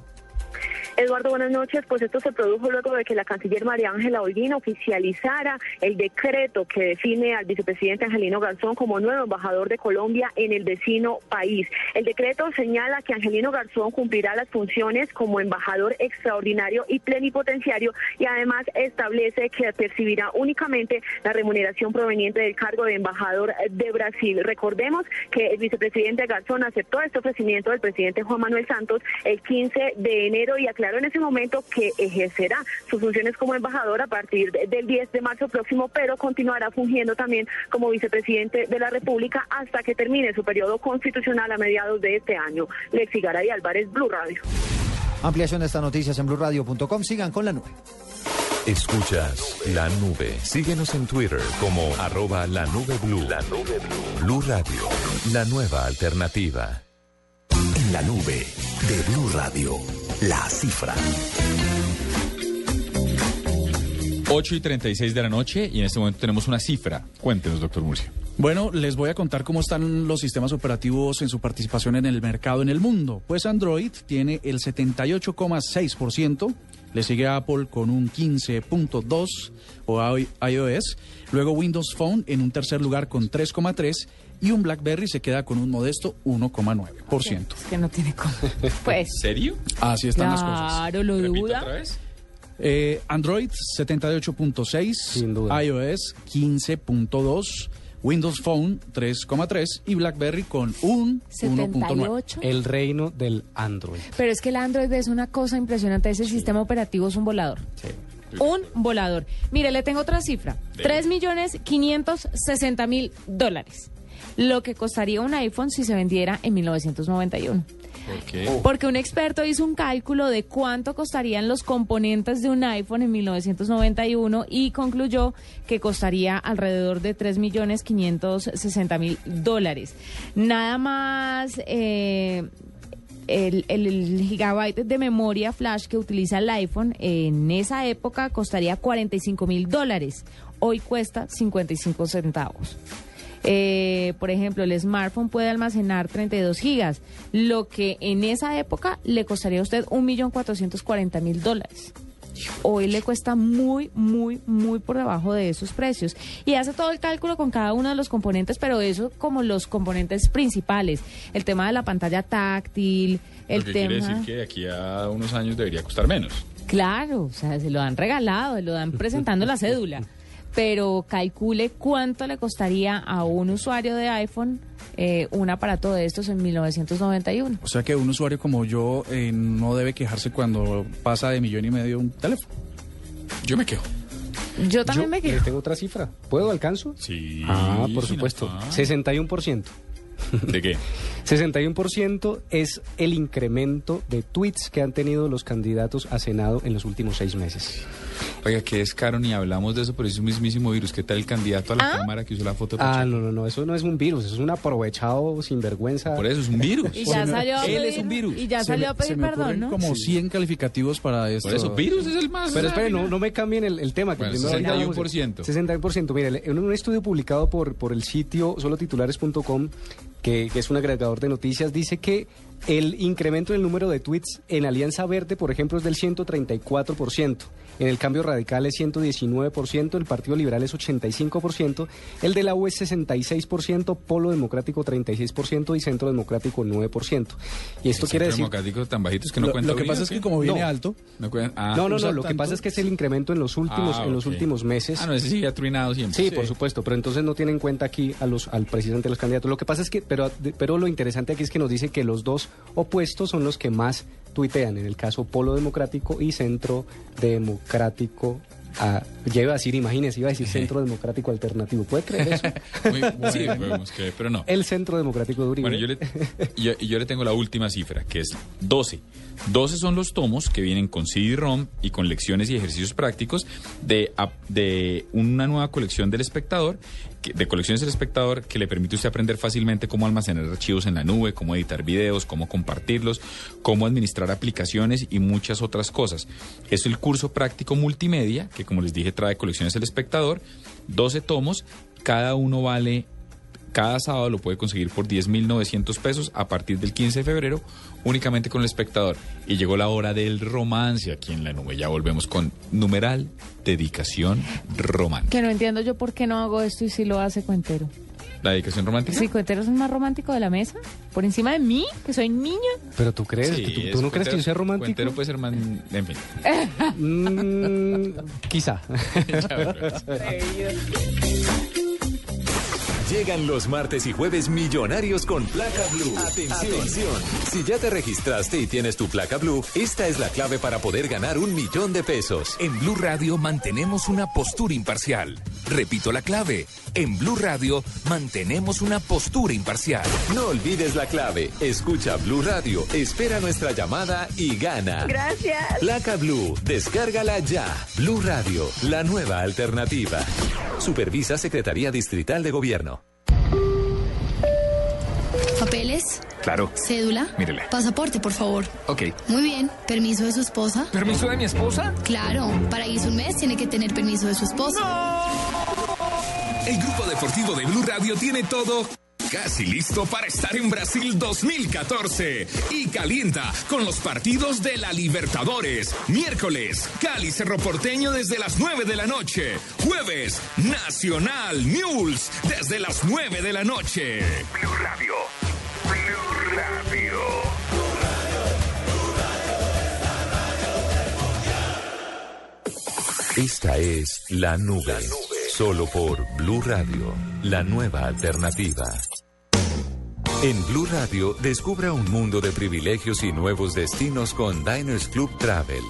Eduardo, buenas noches. Pues esto se produjo luego de que la canciller María Ángela Holguín oficializara el decreto que define al vicepresidente Angelino Garzón como nuevo embajador de Colombia en el vecino país. El decreto señala que Angelino Garzón cumplirá las funciones como embajador extraordinario y plenipotenciario y además establece que percibirá únicamente la remuneración proveniente del cargo de embajador de Brasil. Recordemos que el vicepresidente Garzón aceptó este ofrecimiento del presidente Juan Manuel Santos el 15 de enero y aclaró en ese momento que ejercerá sus funciones como embajador a partir del 10 de marzo próximo, pero continuará fungiendo también como vicepresidente de la República hasta que termine su periodo constitucional a mediados de este año. Lexi Garay Álvarez, Blue Radio. Ampliación de estas noticias en blueradio.com. Sigan con la nube. Escuchas la nube. Síguenos en Twitter como arroba la nube blue. La nube blue. Blue Radio. La nueva alternativa. La nube de Blue Radio, la cifra. 8 y 36 de la noche y en este momento tenemos una cifra. Cuéntenos, doctor Murcia. Bueno, les voy a contar cómo están los sistemas operativos en su participación en el mercado en el mundo. Pues Android tiene el 78,6%, le sigue Apple con un 15.2% o iOS, luego Windows Phone en un tercer lugar con 3,3% y un BlackBerry se queda con un modesto 1,9%. Es que no tiene cómo. Pues. ¿Serio? Así están las cosas. Claro, lo duda. otra vez? Eh, Android 78.6, iOS 15.2, Windows Phone 3,3 y BlackBerry con un 1.9. 78. El reino del Android. Pero es que el Android es una cosa impresionante. Ese sistema operativo es un volador. Un volador. Mire, le tengo otra cifra. Tres millones quinientos sesenta mil dólares. Lo que costaría un iPhone si se vendiera en 1991. ¿Por qué? Porque un experto hizo un cálculo de cuánto costarían los componentes de un iPhone en 1991 y concluyó que costaría alrededor de 3.560.000 dólares. Nada más eh, el, el- el gigabyte de memoria flash que utiliza el iPhone en esa época costaría 45 mil dólares. Hoy cuesta 55 centavos. Eh, por ejemplo, el smartphone puede almacenar 32 gigas, lo que en esa época le costaría a usted 1.440.000 dólares. Hoy le cuesta muy, muy, muy por debajo de esos precios. Y hace todo el cálculo con cada uno de los componentes, pero eso como los componentes principales. El tema de la pantalla táctil, el Lo que tema... quiere decir que de aquí a unos años debería costar menos. Claro, o sea, se lo han regalado, lo dan presentando la cédula. Pero calcule cuánto le costaría a un usuario de iPhone eh, un aparato de estos en 1991. O sea que un usuario como yo eh, no debe quejarse cuando pasa de millón y medio un teléfono. Yo me quejo. Yo también Yo me quejo. tengo otra cifra. ¿Puedo alcanzo? Sí. Ah, por supuesto. afán. 61%. ¿De qué? 61% es el incremento de tweets que han tenido los candidatos a Senado en los últimos seis meses. Oiga, que es caro, ni hablamos de eso, pero es un mismísimo virus. ¿Qué tal el candidato a la Cámara que hizo la foto? Ah, no, no, no, eso no es un virus, eso es un aprovechado sinvergüenza. Por eso es un virus. Y ya salió a Él pedir, es un virus. Y ya Se salió me- a pedir se me perdón, ¿no? como 100 calificativos para esto. Por eso, virus es el más. Pero espere, no, no me cambien el, el tema. Que Bueno, primero hablamos- 61%. 61%. Mire, en un estudio publicado por, por el sitio solotitulares.com, que, que es un agregador de noticias, dice que El incremento en el número de tweets en Alianza Verde, por ejemplo, es del 134%. En el cambio radical es 119%, el Partido Liberal es 85%, el de la U es 66%, Polo Democrático 36% y Centro Democrático 9%. Y esto El quiere decir... democrático tan bajitos que no Lo, cuenta lo que pasa ¿o es que como viene No. alto, No, ah, no, no, no, lo que pasa es que es el incremento en los últimos, Ah, en los últimos meses. Ah, no, ese sí ha truinado siempre. Sí, por supuesto, pero entonces no tiene en cuenta aquí a los, al presidente de los candidatos. Lo que pasa es que, pero, pero lo interesante aquí es que nos dice que los dos opuestos son los que más tuitean, en el caso Polo Democrático y Centro Democrático. ah, ya iba a decir, imagínese, iba a decir Centro Democrático Alternativo. ¿Puede creer eso? Muy- sí, podemos creer, pero no. El Centro Democrático de Uribe. Bueno, yo le, yo, le tengo la última cifra, que es 12. 12 son los tomos que vienen con CD-ROM y con lecciones y ejercicios prácticos de, de una nueva colección del espectador, de colecciones del espectador que le permite usted aprender fácilmente cómo almacenar archivos en la nube, cómo editar videos, cómo compartirlos, cómo administrar aplicaciones y muchas otras cosas. Es el curso práctico multimedia, que como les dije trae colecciones del espectador, 12 tomos, cada uno vale cada sábado lo puede conseguir por 10.900 pesos a partir del 15 de febrero, únicamente con el espectador. Y llegó la hora del romance aquí en la nube. Ya volvemos con numeral, dedicación romántica. Que no entiendo yo por qué no hago esto y si lo hace Cuentero. ¿La dedicación romántica? Si Cuentero es el más romántico de la mesa, por encima de mí, que soy niña. Pero tú crees, Sí, ¿tú, no crees que yo sea romántico? Cuentero puede ser más... En fin. Mm, quizá. Llegan los martes y jueves millonarios con placa blue. Atención. Si ya te registraste y tienes tu placa blue, esta es la clave para poder ganar un millón de pesos. En Blue Radio mantenemos una postura imparcial. Repito la clave. En Blue Radio mantenemos una postura imparcial. No olvides la clave. Escucha Blue Radio, espera nuestra llamada y gana. Gracias. Placa Blue, descárgala ya. Blue Radio, la nueva alternativa. Supervisa Secretaría Distrital de Gobierno. ¿Papeles? Claro. ¿Cédula? Mírele. Pasaporte, por favor. Ok. Muy bien. ¿Permiso de su esposa? ¿Permiso de mi esposa? Claro. Para irse un mes tiene que tener permiso de su esposa. El grupo deportivo de Blue Radio tiene todo casi listo para estar en Brasil 2014 y calienta con los partidos de la Libertadores. Miércoles, Cali Cerro Porteño desde las 9 de la noche. Jueves, Nacional News desde las 9 de la noche. Blue Radio. Esta es La Nube. Solo por Blue Radio, la nueva alternativa. En Blue Radio, descubra un mundo de privilegios y nuevos destinos con Diners Club Travel.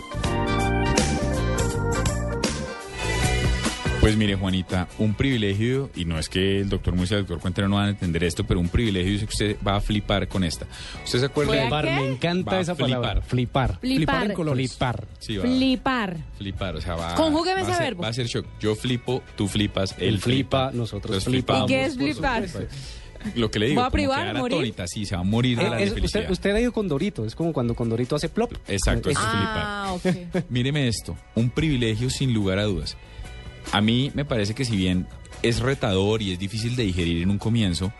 Pues mire, Juanita, un privilegio, y no es que el doctor Musa y el doctor Cuentero no van a entender esto, pero un privilegio es que usted va a flipar con esta. ¿Usted se acuerda? ¿Voy a Flipar, me encanta Va esa flipar. palabra. Flipar. Flipar. en colores. Flipar. Sí, va, Flipar. flipar, o sea, va, Conjúgueme va ese ser- verbo. Va a ser shock. Yo flipo, tú flipas, él, Él flipa, nosotros Entonces, flipamos. ¿Y qué es flipar? Lo que le digo, ¿Va a privar, morir? atónita, sí, se va a morir de la Eh, es- felicidad. usted, usted ha ido con Dorito, es como cuando con Dorito hace plop. Exacto, eso es Ah, flipar. ok. Míreme esto, un privilegio sin lugar a dudas. A mí me parece que si bien es retador y es difícil de digerir en un comienzo,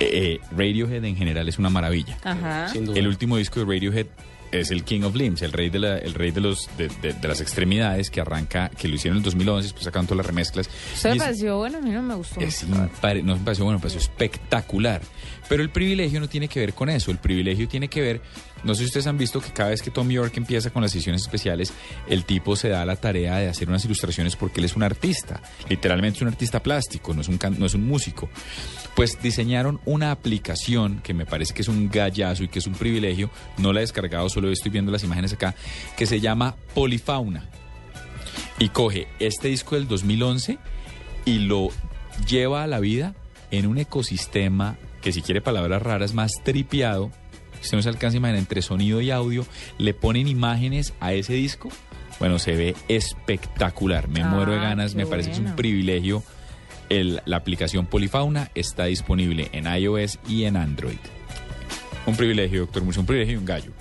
eh, eh, Radiohead en general es una maravilla. Ajá. Sin duda. El último disco de Radiohead es el King of Limbs, el rey de, la- el rey de, los, de, de- de las extremidades que arranca, que lo hicieron en el 2011, después sacaron todas las remezclas. ¿Usted le es- pareció bueno? A mí no me gustó. es impare- no me pareció bueno, me pareció espectacular. Pero el privilegio no tiene que ver con eso. El privilegio tiene que ver, no sé si ustedes han visto que cada vez que Tom York empieza con las sesiones especiales, el tipo se da la tarea de hacer unas ilustraciones porque él es un artista. Literalmente es un artista plástico, no es un, no es un músico. Pues diseñaron una aplicación que me parece que es un gallazo y que es un privilegio. No la he descargado, solo estoy viendo las imágenes acá, que se llama Polifauna y coge este disco del 2011 y lo lleva a la vida en un ecosistema que si quiere palabras raras más tripiado, usted no se alcanza a imaginar entre sonido y audio, le ponen imágenes a ese disco, bueno, se ve espectacular, me Ah, muero de ganas, me parece que es un privilegio. El- la aplicación Polifauna está disponible en iOS y en Android. Un privilegio, doctor Murcia, un privilegio y un gallo.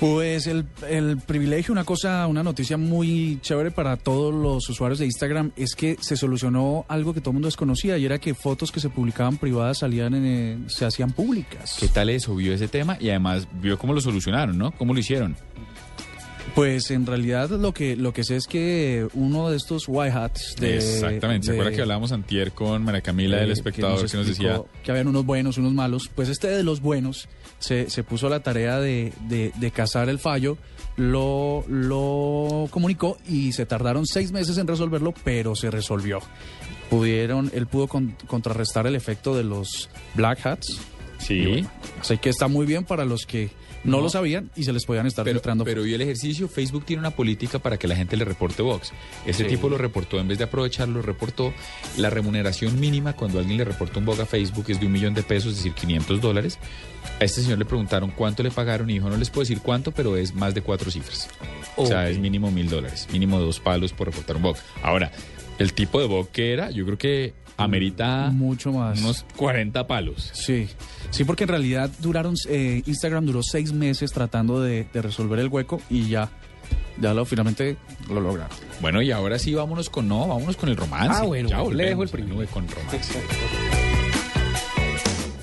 Pues el, el privilegio, una cosa, una noticia muy chévere para todos los usuarios de Instagram es que se solucionó algo que todo el mundo desconocía y era que fotos que se publicaban privadas salían en, eh, se hacían públicas. ¿Qué tal eso? Vio ese tema y además vio cómo lo solucionaron, ¿no? ¿Cómo lo hicieron? Pues en realidad lo que lo que sé es que uno de estos white hats de, Exactamente. ¿Se de- acuerda que hablábamos antier con María Camila, eh, del espectador, que nos, decía... que habían unos buenos, unos malos. Pues este de los buenos se, se puso a la tarea de, de, de cazar el fallo, lo, lo comunicó y se tardaron seis meses en resolverlo, pero se resolvió. Pudieron, él pudo con- contrarrestar el efecto de los black hats. Sí. Y bueno, así que está muy bien para los que no, No. lo sabían y se les podían estar Pero, filtrando. pero vio el ejercicio, Facebook tiene una política para que la gente le reporte Vox. Ese Sí. tipo lo reportó, en vez de aprovecharlo, lo reportó. La remuneración mínima cuando alguien le reporta un Vox a Facebook es de un millón de pesos, es decir, 500 dólares. A este señor le preguntaron cuánto le pagaron y dijo, no les puedo decir cuánto, pero es más de cuatro cifras. O sea, es mínimo mil dólares, mínimo dos palos por reportar un Vox. Ahora, el tipo de Vox que era, yo creo que amerita mucho más. unos 40 palos. Sí, sí, porque en realidad duraron, eh, Instagram duró seis meses tratando de, de resolver el hueco y ya, ya lo finalmente lo lograron. Bueno, y ahora sí, vámonos con, no, vámonos con el romance. Ah, bueno, ya le volvemos dejo el nube con romance.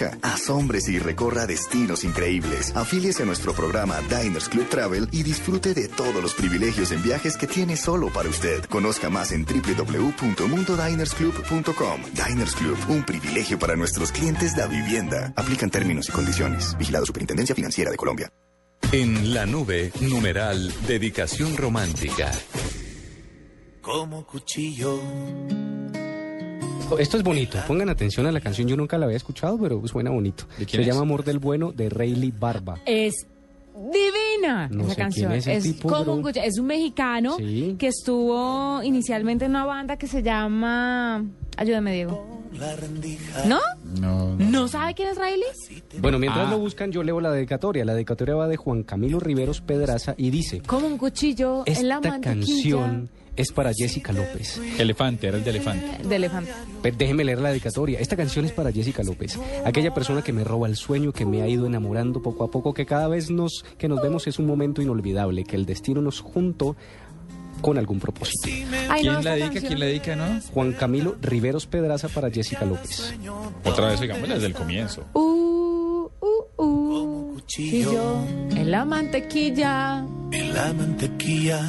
Conozca, asómbrese y recorra destinos increíbles. Afíliese a nuestro programa Diners Club Travel y disfrute de todos los privilegios en viajes que tiene solo para usted. Conozca más en www.mundodinersclub.com. Diners Club, un privilegio para nuestros clientes de vivienda. Aplican términos y condiciones. Vigilado Superintendencia Financiera de Colombia. En la nube, numeral, dedicación romántica. Como cuchillo. Esto es bonito. Pongan atención a la canción. Yo nunca la había escuchado, pero suena bonito. Se quién es? llama Amor del Bueno de Rayleigh Barba. Es divina No esa sé quién canción. es tipo, como un cuchillo. es un mexicano Sí. que estuvo inicialmente en una banda que se llama Ayúdame Diego. ¿No? No. ¿No sabe quién es Riley? Bueno, mientras Ah. lo buscan, yo leo la dedicatoria. La dedicatoria va de Juan Camilo Riveros Pedraza y dice: Como un cuchillo en la Esta canción es para Jessica López. Elefante, era el de elefante. de elefante. Pe- Déjeme leer la dedicatoria. Esta canción es para Jessica López, aquella persona que me roba el sueño, que me ha ido enamorando poco a poco, que cada vez nos, que nos vemos es un momento inolvidable, que el destino nos juntó con algún propósito. Ay, no, ¿Quién la dedica? canción- ¿Quién la dedica, no? Juan Camilo Riveros Pedraza para Jessica López. Otra vez, digamos, desde el comienzo. Uh, uh, uh. Cuchillo en la mantequilla. En la mantequilla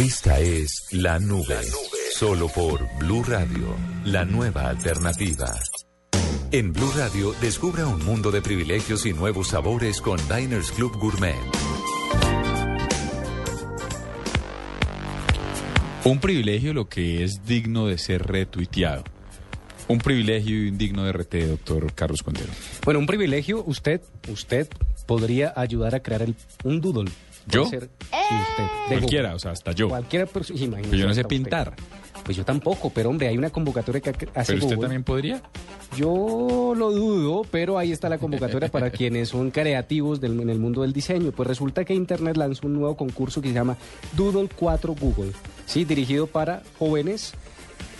Esta es La Nube. Solo por Blue Radio, la nueva alternativa. En Blue Radio, descubra un mundo de privilegios y nuevos sabores con Diners Club Gourmet. Un privilegio lo que es digno de ser retuiteado. Un privilegio y un digno de RT, doctor Carlos Condero. Bueno, un privilegio, usted, usted podría ayudar a crear el, un doodle. ¿Yo? Puede ser- sí, usted. De Cualquiera, o sea, hasta yo. Cualquiera, imagínese Pero yo no sé usted. pintar. Pues yo tampoco, pero hombre, hay una convocatoria que hace ¿Pero usted Google. también podría? Yo lo dudo, pero ahí está la convocatoria para quienes son creativos del- en el mundo del diseño. Pues resulta que Internet lanzó un nuevo concurso que se llama Doodle 4 Google, ¿sí? dirigido para jóvenes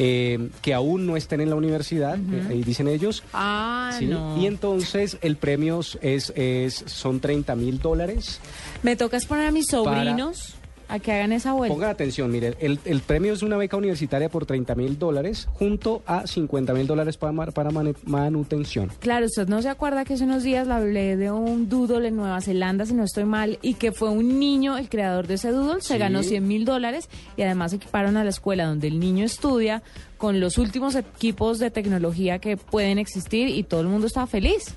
eh, que aún no estén en la universidad, eh, ahí dicen ellos. Ah, ¿sí? no. Y entonces el premio es, es, son 30 mil dólares. Me toca exponer a mis sobrinos a que hagan esa vuelta. Pongan atención, mire, el, el premio es una beca universitaria por 30 mil dólares junto a 50 mil dólares para, para manutención. Claro, usted no se acuerda que hace unos días le hablé de un doodle en Nueva Zelanda, si no estoy mal, y que fue un niño el creador de ese doodle, se ganó 100 mil dólares y además equiparon a la escuela donde el niño estudia con los últimos equipos de tecnología que pueden existir y todo el mundo estaba feliz.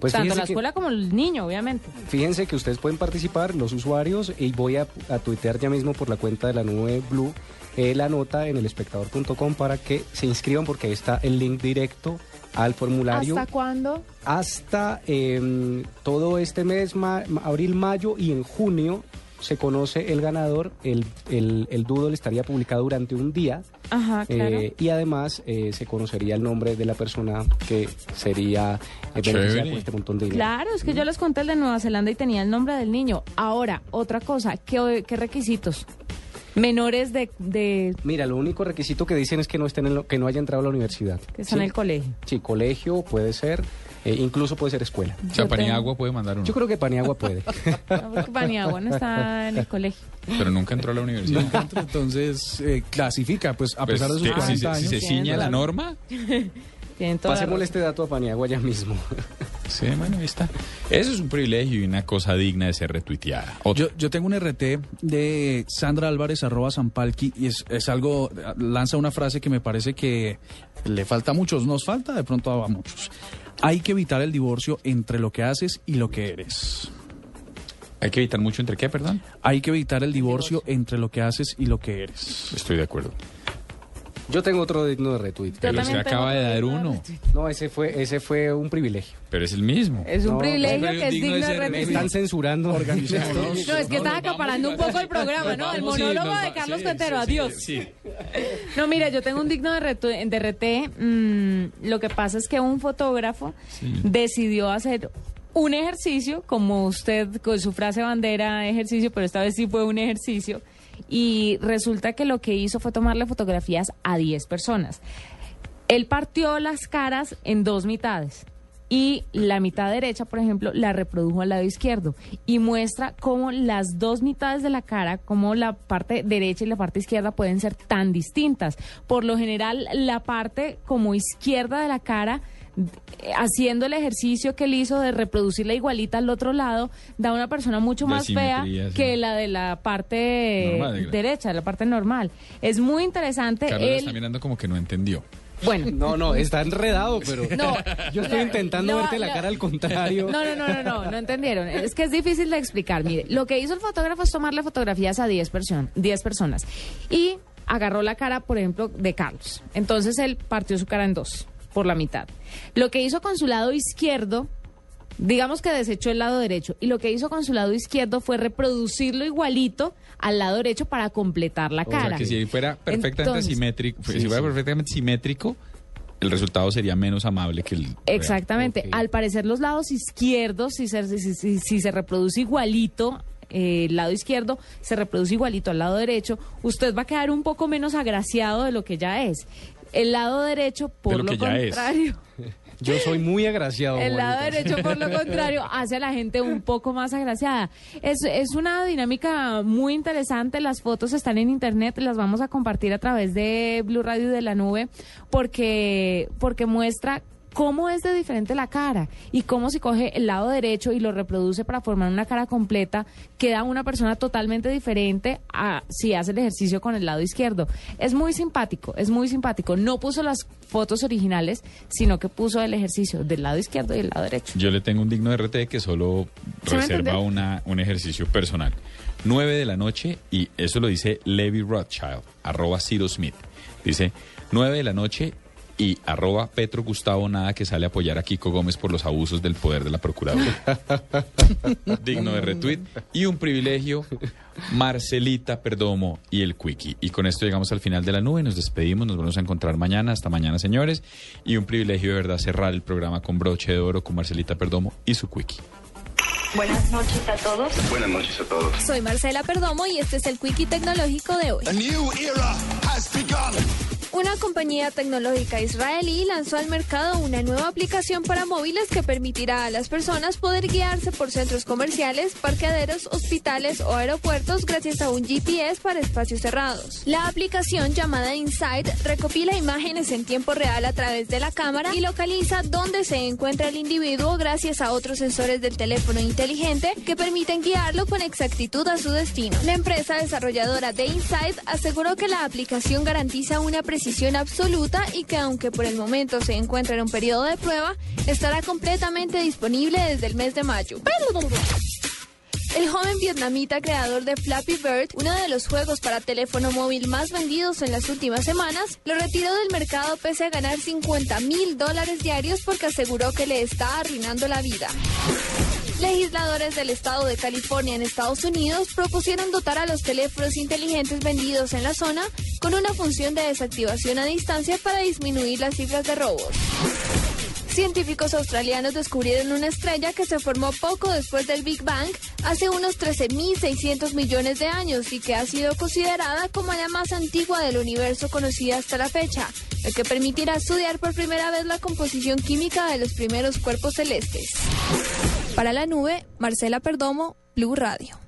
Pues Tanto la que- escuela como el niño, obviamente. Fíjense que ustedes pueden participar, los usuarios, y voy a, a tuitear ya mismo por la cuenta de la nube Blue eh, la nota en elespectador.com para que se inscriban porque ahí está el link directo al formulario. ¿Hasta cuándo? hasta eh, todo este mes, ma- abril, mayo y en junio se conoce el ganador. El, el, el doodle estaría publicado durante un día. Ajá, claro. eh, y además eh, se conocería el nombre de la persona que sería eh, beneficiada con este montón de dinero. Claro, es que yo les conté el de Nueva Zelanda y tenía el nombre del niño. Ahora, otra cosa, ¿qué, qué requisitos? Menores de, de Mira, lo único requisito que dicen es que no estén en lo- que no haya entrado a la universidad. que están ¿sí? en el colegio. Sí, colegio puede ser, eh, incluso puede ser escuela. O sea, Paniagua puede mandar uno. Yo creo que Paniagua puede. No, porque Paniagua no está en el colegio. Pero nunca entró a la universidad. Nunca entonces eh, clasifica, pues a Pues, pesar de sus que- 40 si, se- si años. se ciña la norma, Pasémosle este dato a Paniagua ya mismo. sí, bueno, ahí está. Eso es un privilegio y una cosa digna de ser retuiteada. Yo, yo tengo un RT de Sandra Álvarez arroba Zampalqui y es, es algo, lanza una frase que me parece que le falta a muchos, nos falta de pronto a muchos. Hay que evitar el divorcio entre lo que haces y lo que eres. Hay que evitar mucho entre qué, perdón. Hay que evitar el divorcio entre lo que haces y lo que eres. Estoy de acuerdo. Yo tengo otro digno de retweet. Pero se acaba de dar uno. No, ese fue, ese fue un privilegio. Pero es el mismo. Es un No, privilegio que es digno digno de Me retweet. están censurando. No, es que estás acaparando un poco el programa, ¿no? El sí, monólogo de Carlos sí, Cuentero, sí, sí, adiós. sí. No, mira, yo tengo un digno de, retu- de RT. mm, lo que pasa es que un fotógrafo decidió hacer un ejercicio, como usted con su frase bandera ejercicio, pero esta vez sí fue un ejercicio. Y resulta que lo que hizo fue tomarle fotografías a 10 personas. Él partió las caras en dos mitades. Y la mitad derecha, por ejemplo, la reprodujo al lado izquierdo. Y muestra cómo las dos mitades de la cara, como la parte derecha y la parte izquierda pueden ser tan distintas. Por lo general, la parte como izquierda de la cara haciendo el ejercicio que él hizo de reproducirla igualita al otro lado, da una persona mucho más fea sí. que la de la parte Normal, de- derecha, la parte normal. Es muy interesante. Carlos Él- está mirando como que no entendió. bueno, No, no, está enredado, pero No. yo estoy intentando No, verte la no. cara al contrario. No, no, no, no, no, no entendieron. Es que es difícil de explicar. Mire, lo que hizo el fotógrafo es tomarle fotografías a 10 person 10 personas y agarró la cara, por ejemplo, de Carlos. Entonces él partió su cara en dos, por la mitad. Lo que hizo con su lado izquierdo, digamos que desechó el lado derecho, y lo que hizo con su lado izquierdo fue reproducirlo igualito al lado derecho para completar la O cara. sea, que si fuera perfectamente Entonces- simétrico, Sí, si fuera sí. perfectamente simétrico, el resultado sería menos amable que el real. Exactamente. Al parecer los lados izquierdos, si se, si, si- si se reproduce igualito, eh, el lado izquierdo se reproduce igualito al lado derecho, usted va a quedar un poco menos agraciado de lo que ya es. El lado derecho, por lo lo, que ya es. contrario, Yo soy muy agraciado. el lado derecho, por lo contrario, hace a la gente un poco más agraciada. Es, es una dinámica muy interesante. Las fotos están en internet, las vamos a compartir a través de Blue Radio de la Nube, porque, porque muestra cómo es de diferente la cara y cómo si coge el lado derecho y lo reproduce para formar una cara completa, queda una persona totalmente diferente a si hace el ejercicio con el lado izquierdo. Es muy simpático, es muy simpático. No puso las fotos originales, sino que puso el ejercicio del lado izquierdo y el lado derecho. Yo le tengo un digno de RT que solo ¿Sí me reserva una, un ejercicio personal. 9 de la noche, y eso lo dice Levi Rothschild, arroba Ciro Smith. Dice, 9 de la noche y arroba Petro Gustavo Nada que sale a apoyar a Kiko Gómez por los abusos del poder de la Procuraduría. Digno de retweet. Y un privilegio, Marcelita Perdomo y el Quickie. Y con esto llegamos al final de la nube, nos despedimos, nos vamos a encontrar mañana, hasta mañana señores. Y un privilegio de verdad cerrar el programa con broche de oro con Marcelita Perdomo y su Quickie. Buenas noches a todos. Buenas noches a todos. Soy Marcela Perdomo y este es el Quickie Tecnológico de hoy. Una compañía tecnológica israelí lanzó al mercado una nueva aplicación para móviles que permitirá a las personas poder guiarse por centros comerciales, parqueaderos, hospitales o aeropuertos gracias a un GPS para espacios cerrados. La aplicación llamada Insight recopila imágenes en tiempo real a través de la cámara y localiza dónde se encuentra el individuo gracias a otros sensores del teléfono inteligente que permiten guiarlo con exactitud a su destino. La empresa desarrolladora de Insight aseguró que la aplicación garantiza una absoluta y que aunque por el momento se encuentra en un periodo de prueba, estará completamente disponible desde el mes de mayo. El joven vietnamita creador de Flappy Bird, uno de los juegos para teléfono móvil más vendidos en las últimas semanas, lo retiró del mercado pese a ganar 50 mil dólares diarios porque aseguró que le está arruinando la vida. Legisladores del estado de California en Estados Unidos propusieron dotar a los teléfonos inteligentes vendidos en la zona con una función de desactivación a distancia para disminuir las cifras de robos. Científicos australianos descubrieron una estrella que se formó poco después del Big Bang, hace unos 13.600 millones de años y que ha sido considerada como la más antigua del universo conocida hasta la fecha, lo que permitirá estudiar por primera vez la composición química de los primeros cuerpos celestes. Para la nube, Marcela Perdomo, Blue Radio.